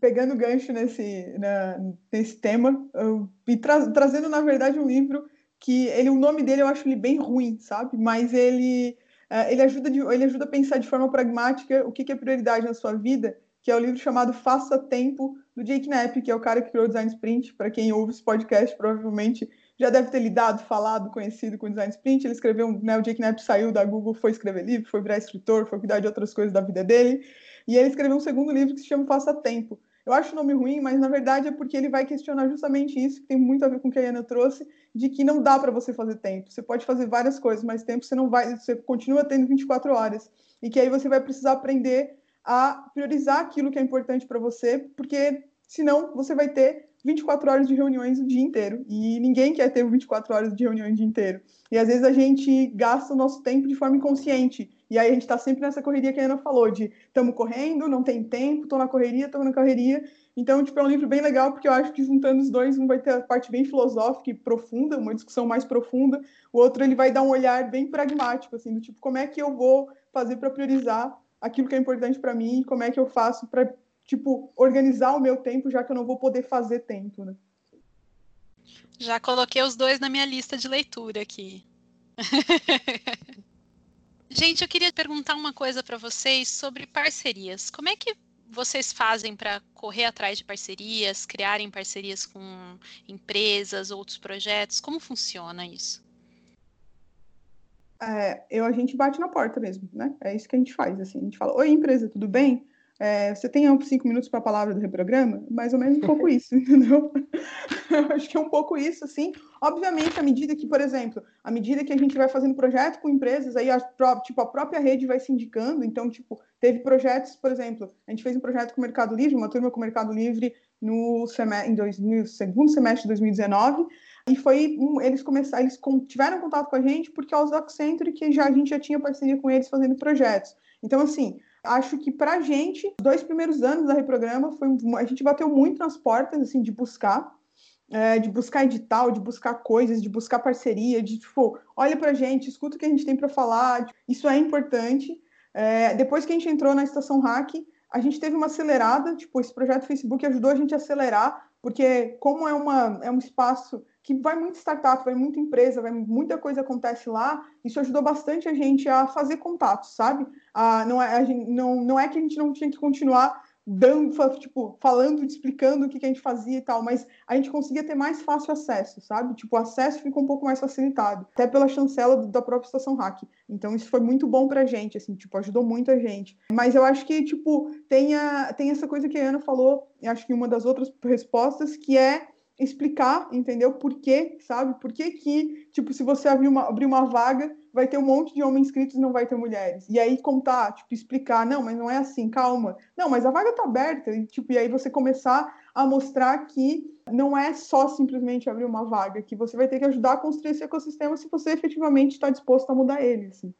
Pegando gancho nesse, na, nesse tema, e tra trazendo, na verdade, um livro que ele, o nome dele eu acho ele bem ruim, sabe? Mas ele, uh, ele, ajuda de, ele ajuda a pensar de forma pragmática o que, que é prioridade na sua vida, que é o livro chamado Faça Tempo, do Jake Knapp, que é o cara que criou o Design Sprint. Para quem ouve esse podcast, provavelmente já deve ter lidado, falado, conhecido com o Design Sprint. Ele escreveu, né, o Jake Knapp saiu da Google, foi escrever livro, foi virar escritor, foi cuidar de outras coisas da vida dele. E ele escreveu um segundo livro que se chama Faça Tempo. Eu acho o nome ruim, mas na verdade é porque ele vai questionar justamente isso, que tem muito a ver com o que a Ana trouxe, de que não dá para você fazer tempo. Você pode fazer várias coisas, mas tempo você não vai, você continua tendo 24 horas. E que aí você vai precisar aprender a priorizar aquilo que é importante para você, porque senão você vai ter 24 horas de reuniões o dia inteiro. E ninguém quer ter 24 horas de reuniões o dia inteiro. E às vezes a gente gasta o nosso tempo de forma inconsciente. E aí a gente está sempre nessa correria que a Ana falou, de estamos correndo, não tem tempo, estou na correria, estou na correria. Então, tipo, é um livro bem legal, porque eu acho que juntando os dois, um vai ter a parte bem filosófica e profunda, uma discussão mais profunda, o outro ele vai dar um olhar bem pragmático, assim, do tipo, como é que eu vou fazer para priorizar aquilo que é importante para mim e como é que eu faço para tipo, organizar o meu tempo, já que eu não vou poder fazer tempo, né? Já coloquei os dois na minha lista de leitura aqui. [LAUGHS] Gente, eu queria perguntar uma coisa para vocês sobre parcerias. Como é que vocês fazem para correr atrás de parcerias, criarem parcerias com empresas, outros projetos? Como funciona isso? É, eu a gente bate na porta mesmo, né? É isso que a gente faz. Assim, a gente fala: Oi, empresa, tudo bem? É, você tem cinco minutos para a palavra do reprograma? Mais ou menos um pouco isso, [LAUGHS] entendeu? Acho que é um pouco isso, assim. Obviamente, à medida que, por exemplo, à medida que a gente vai fazendo projeto com empresas, aí a, tipo, a própria rede vai se indicando. Então, tipo, teve projetos, por exemplo, a gente fez um projeto com o Mercado Livre, uma turma com o Mercado Livre no em 2000, segundo semestre de 2019. E foi eles começaram, eles tiveram contato com a gente por causa do Accenture, que já, a gente já tinha parceria com eles fazendo projetos. Então, assim, Acho que para gente, dois primeiros anos da Reprograma, foi, a gente bateu muito nas portas, assim, de buscar, é, de buscar edital, de buscar coisas, de buscar parceria, de, tipo, olha para a gente, escuta o que a gente tem para falar, isso é importante. É, depois que a gente entrou na Estação Hack, a gente teve uma acelerada, tipo, esse projeto Facebook ajudou a gente a acelerar, porque como é, uma, é um espaço que vai muita startup, vai muita empresa, vai muita coisa acontece lá, isso ajudou bastante a gente a fazer contatos, sabe? Ah, não, é, a gente, não, não é que a gente não tinha que continuar dando, tipo, falando, explicando o que, que a gente fazia e tal, mas a gente conseguia ter mais fácil acesso, sabe? Tipo, o acesso ficou um pouco mais facilitado, até pela chancela da própria Estação Hack. Então, isso foi muito bom pra gente, assim, tipo, ajudou muito a gente. Mas eu acho que, tipo, tem, a, tem essa coisa que a Ana falou, acho que uma das outras respostas, que é explicar, entendeu? Por quê, sabe? Por que que, tipo, se você abrir uma, abrir uma vaga, vai ter um monte de homens inscritos e não vai ter mulheres. E aí contar, tipo, explicar, não, mas não é assim, calma. Não, mas a vaga tá aberta. E, tipo, e aí você começar a mostrar que não é só simplesmente abrir uma vaga, que você vai ter que ajudar a construir esse ecossistema se você efetivamente está disposto a mudar ele, assim.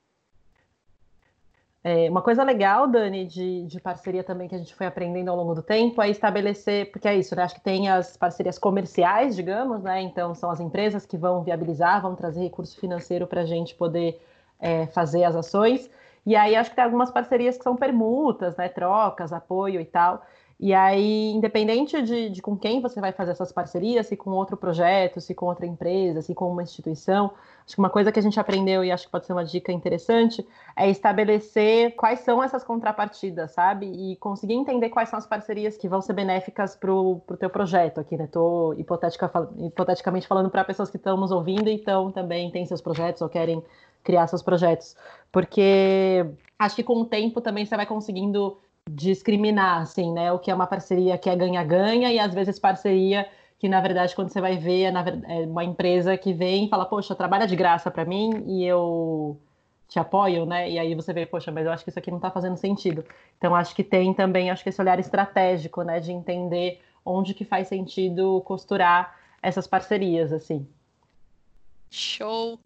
É, uma coisa legal, Dani, de, de, parceria também que a gente foi aprendendo ao longo do tempo é estabelecer, porque é isso, né? Acho que tem as parcerias comerciais, digamos, né? Então são as empresas que vão viabilizar, vão trazer recurso financeiro para a gente poder é, fazer as ações. E aí acho que tem algumas parcerias que são permutas, né? Trocas, apoio e tal. E aí, independente de, de, com quem você vai fazer essas parcerias, se com outro projeto, se com outra empresa, se com uma instituição, acho que uma coisa que a gente aprendeu e acho que pode ser uma dica interessante é estabelecer quais são essas contrapartidas, sabe? E conseguir entender quais são as parcerias que vão ser benéficas para o pro teu projeto aqui, né? Estou hipoteticamente falando para pessoas que estão nos ouvindo e então também têm seus projetos ou querem criar seus projetos. Porque acho que com o tempo também você vai conseguindo discriminar, assim, né? O que é uma parceria que é ganha-ganha e às vezes parceria que na verdade quando você vai ver é, é uma empresa que vem e fala, poxa, trabalha de graça para mim e eu te apoio, né? E aí você vê, poxa, mas eu acho que isso aqui não está fazendo sentido. Então acho que tem também, acho que esse olhar estratégico, né, de entender onde que faz sentido costurar essas parcerias, assim. Show.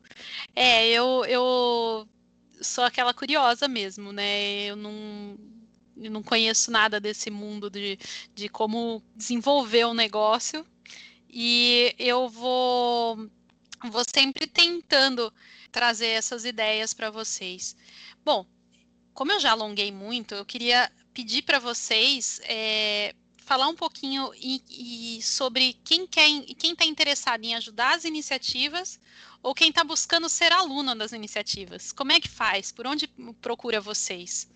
É, eu, eu sou aquela curiosa mesmo, né? Eu não, não conheço nada desse mundo de, de como desenvolver um negócio. E eu vou, vou sempre tentando trazer essas ideias para vocês. Bom, como eu já alonguei muito, eu queria pedir para vocês é, falar um pouquinho e, e sobre quem quer, quem está interessado em ajudar as iniciativas ou quem está buscando ser aluno das iniciativas. Como é que faz? Por onde procura vocês?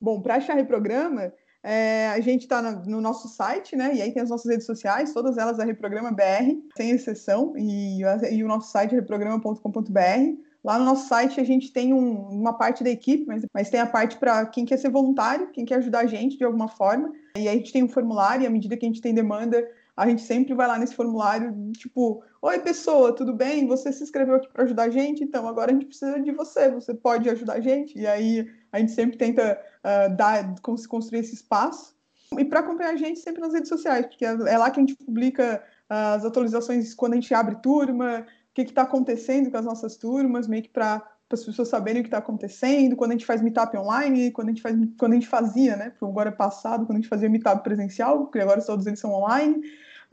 Bom, para achar Reprograma, é, a gente está no, no, nosso site, né? E aí tem as nossas redes sociais, todas elas a Reprograma BR, sem exceção, e, e o nosso site é reprograma.com.br. Lá no nosso site a gente tem um, uma parte da equipe, mas, mas tem a parte para quem quer ser voluntário, quem quer ajudar a gente de alguma forma. E aí a gente tem um formulário, e à medida que a gente tem demanda, a gente sempre vai lá nesse formulário, tipo, oi pessoa, tudo bem? Você se inscreveu aqui para ajudar a gente, então agora a gente precisa de você, você pode ajudar a gente? E aí a gente sempre tenta uh, dar, construir esse espaço. E para acompanhar a gente sempre nas redes sociais, porque é, é lá que a gente publica as atualizações quando a gente abre turma, o que está acontecendo com as nossas turmas, meio que para as pessoas saberem o que está acontecendo, quando a gente faz meetup online, quando a gente, faz, quando a gente fazia, né, agora é passado, quando a gente fazia meetup presencial, porque agora todos eles são online,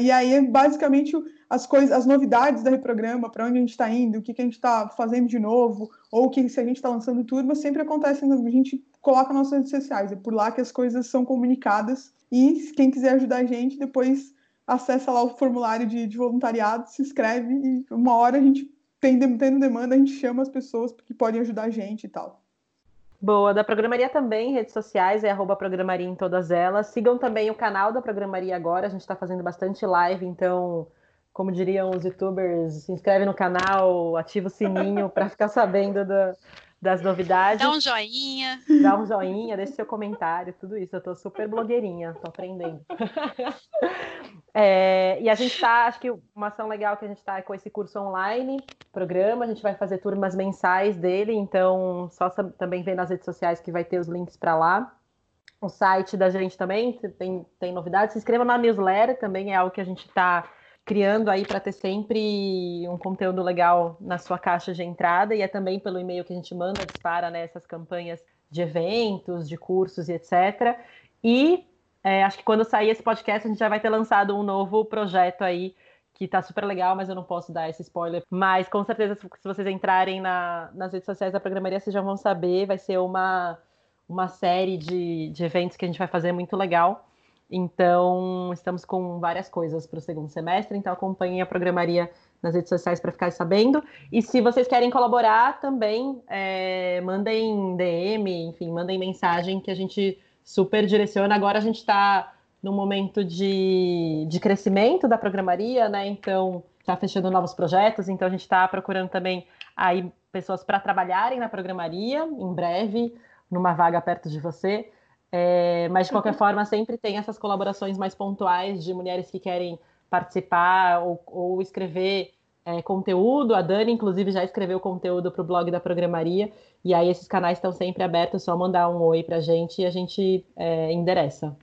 e aí, basicamente, as coisas, as novidades da reprograma, para onde a gente está indo, o que, que a gente está fazendo de novo, ou que se a gente está lançando turma, sempre acontece, a gente coloca nas redes sociais. É por lá que as coisas são comunicadas. E quem quiser ajudar a gente, depois acessa lá o formulário de, de voluntariado, se inscreve e uma hora a gente tem, tendo demanda, a gente chama as pessoas que podem ajudar a gente e tal. Boa, da Programaria também, redes sociais, é arroba Programaria em todas elas. Sigam também o canal da Programaria agora, a gente está fazendo bastante live, então, como diriam os youtubers, se inscreve no canal, ativa o sininho para ficar sabendo do, das novidades. Dá um joinha. Dá um joinha, deixe seu comentário, tudo isso. Eu tô super blogueirinha, tô aprendendo. [LAUGHS] é, e a gente tá, acho que uma ação legal que a gente tá é com esse curso online, programa, a gente vai fazer turmas mensais dele, então só também ver nas redes sociais que vai ter os links para lá. O site da gente também tem, tem novidades. Se inscreva na newsletter, também é algo que a gente está criando aí para ter sempre um conteúdo legal na sua caixa de entrada e é também pelo e-mail que a gente manda, dispara nessas né, campanhas de eventos, de cursos e etc. E é, acho que quando sair esse podcast a gente já vai ter lançado um novo projeto aí que tá super legal, mas eu não posso dar esse spoiler. Mas com certeza, se vocês entrarem na, nas redes sociais da programaria, vocês já vão saber. Vai ser uma, uma série de, de eventos que a gente vai fazer muito legal. Então, estamos com várias coisas para o segundo semestre, então acompanhem a programaria nas redes sociais para ficar sabendo. E se vocês querem colaborar também, é, mandem DM, enfim, mandem mensagem que a gente super direciona. Agora a gente está no momento de, de crescimento da programaria, né? Então, está fechando novos projetos, então a gente está procurando também aí pessoas para trabalharem na programaria em breve, numa vaga perto de você. É, mas, de qualquer forma, sempre tem essas colaborações mais pontuais de mulheres que querem participar ou, ou escrever é, conteúdo. A Dani, inclusive, já escreveu conteúdo para o blog da Programaria. E aí, esses canais estão sempre abertos, só mandar um oi para a gente e a gente é, endereça.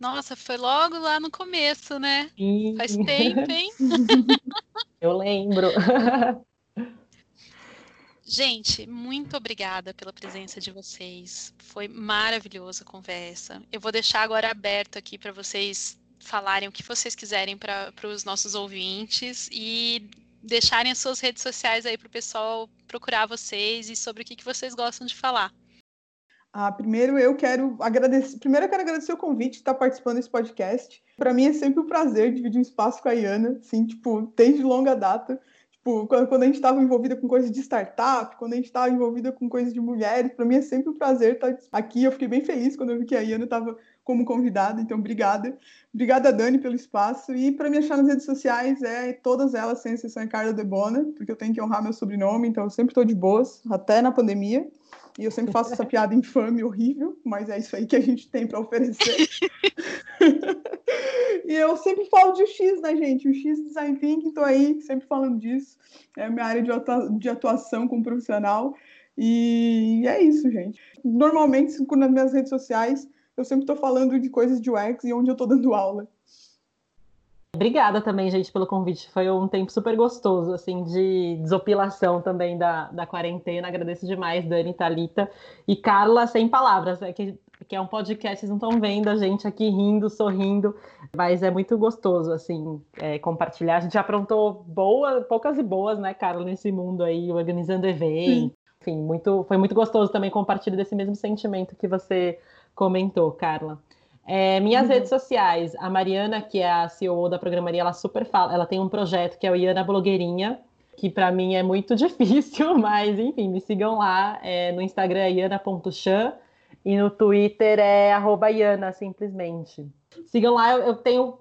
Nossa, foi logo lá no começo, né? Sim. Faz tempo, hein? [LAUGHS] Eu lembro. [LAUGHS] Gente, muito obrigada pela presença de vocês. Foi maravilhosa a conversa. Eu vou deixar agora aberto aqui para vocês falarem o que vocês quiserem para os nossos ouvintes e deixarem as suas redes sociais aí para o pessoal procurar vocês e sobre o que, que vocês gostam de falar. Ah, primeiro eu quero agradecer. Primeiro eu quero agradecer o convite de estar participando desse podcast. Para mim é sempre um prazer dividir um espaço com a Iana, assim, tipo, desde longa data. Tipo, quando a gente estava envolvida com coisas de startup, quando a gente estava envolvida com coisas de mulheres, para mim é sempre um prazer estar aqui. Eu fiquei bem feliz quando eu vi que a Iana estava como convidada, então obrigada. Obrigada, Dani, pelo espaço. E para me achar nas redes sociais, é todas elas, sem exceção, é Carla Debona, porque eu tenho que honrar meu sobrenome, então eu sempre estou de boas, até na pandemia. E eu sempre faço essa [LAUGHS] piada infame, horrível, mas é isso aí que a gente tem para oferecer. [LAUGHS] e eu sempre falo de X, né, gente? O X Design Thinking, tô aí sempre falando disso. É minha área de, atua de atuação como profissional. E é isso, gente. Normalmente, nas minhas redes sociais, eu sempre estou falando de coisas de UX e onde eu estou dando aula. Obrigada também, gente, pelo convite. Foi um tempo super gostoso, assim, de desopilação também da, da quarentena. Agradeço demais, Dani, Thalita e Carla, sem palavras, é que, que é um podcast, vocês não estão vendo a gente aqui rindo, sorrindo, mas é muito gostoso, assim, é, compartilhar. A gente aprontou boa, poucas e boas, né, Carla, nesse mundo aí, organizando eventos. Enfim, muito, foi muito gostoso também compartilhar desse mesmo sentimento que você comentou, Carla. É, minhas uhum. redes sociais, a Mariana, que é a CEO da programaria, ela super fala, ela tem um projeto que é o Iana Blogueirinha, que para mim é muito [LAUGHS] difícil, mas enfim, me sigam lá. É, no Instagram é iana.chan e no Twitter é arroba Iana, simplesmente. Sigam lá, eu, eu tenho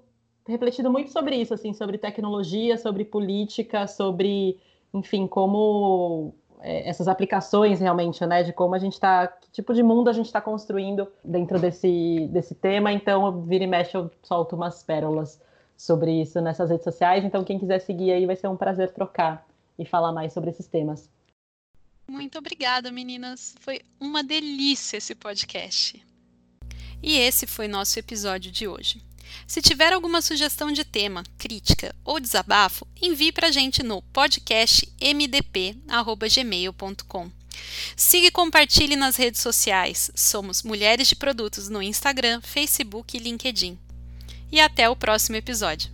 refletido muito sobre isso, assim, sobre tecnologia, sobre política, sobre, enfim, como é, essas aplicações realmente, né, de como a gente está, que tipo de mundo a gente está construindo dentro desse, desse tema. Então, vira e mexe, eu solto umas pérolas sobre isso nessas redes sociais. Então, quem quiser seguir aí, vai ser um prazer trocar e falar mais sobre esses temas. Muito obrigada, meninas. Foi uma delícia esse podcast. E esse foi nosso episódio de hoje. Se tiver alguma sugestão de tema, crítica ou desabafo, envie para a gente no podcastmdp.gmail.com. Siga e compartilhe nas redes sociais. Somos Mulheres de Produtos no Instagram, Facebook e LinkedIn. E até o próximo episódio.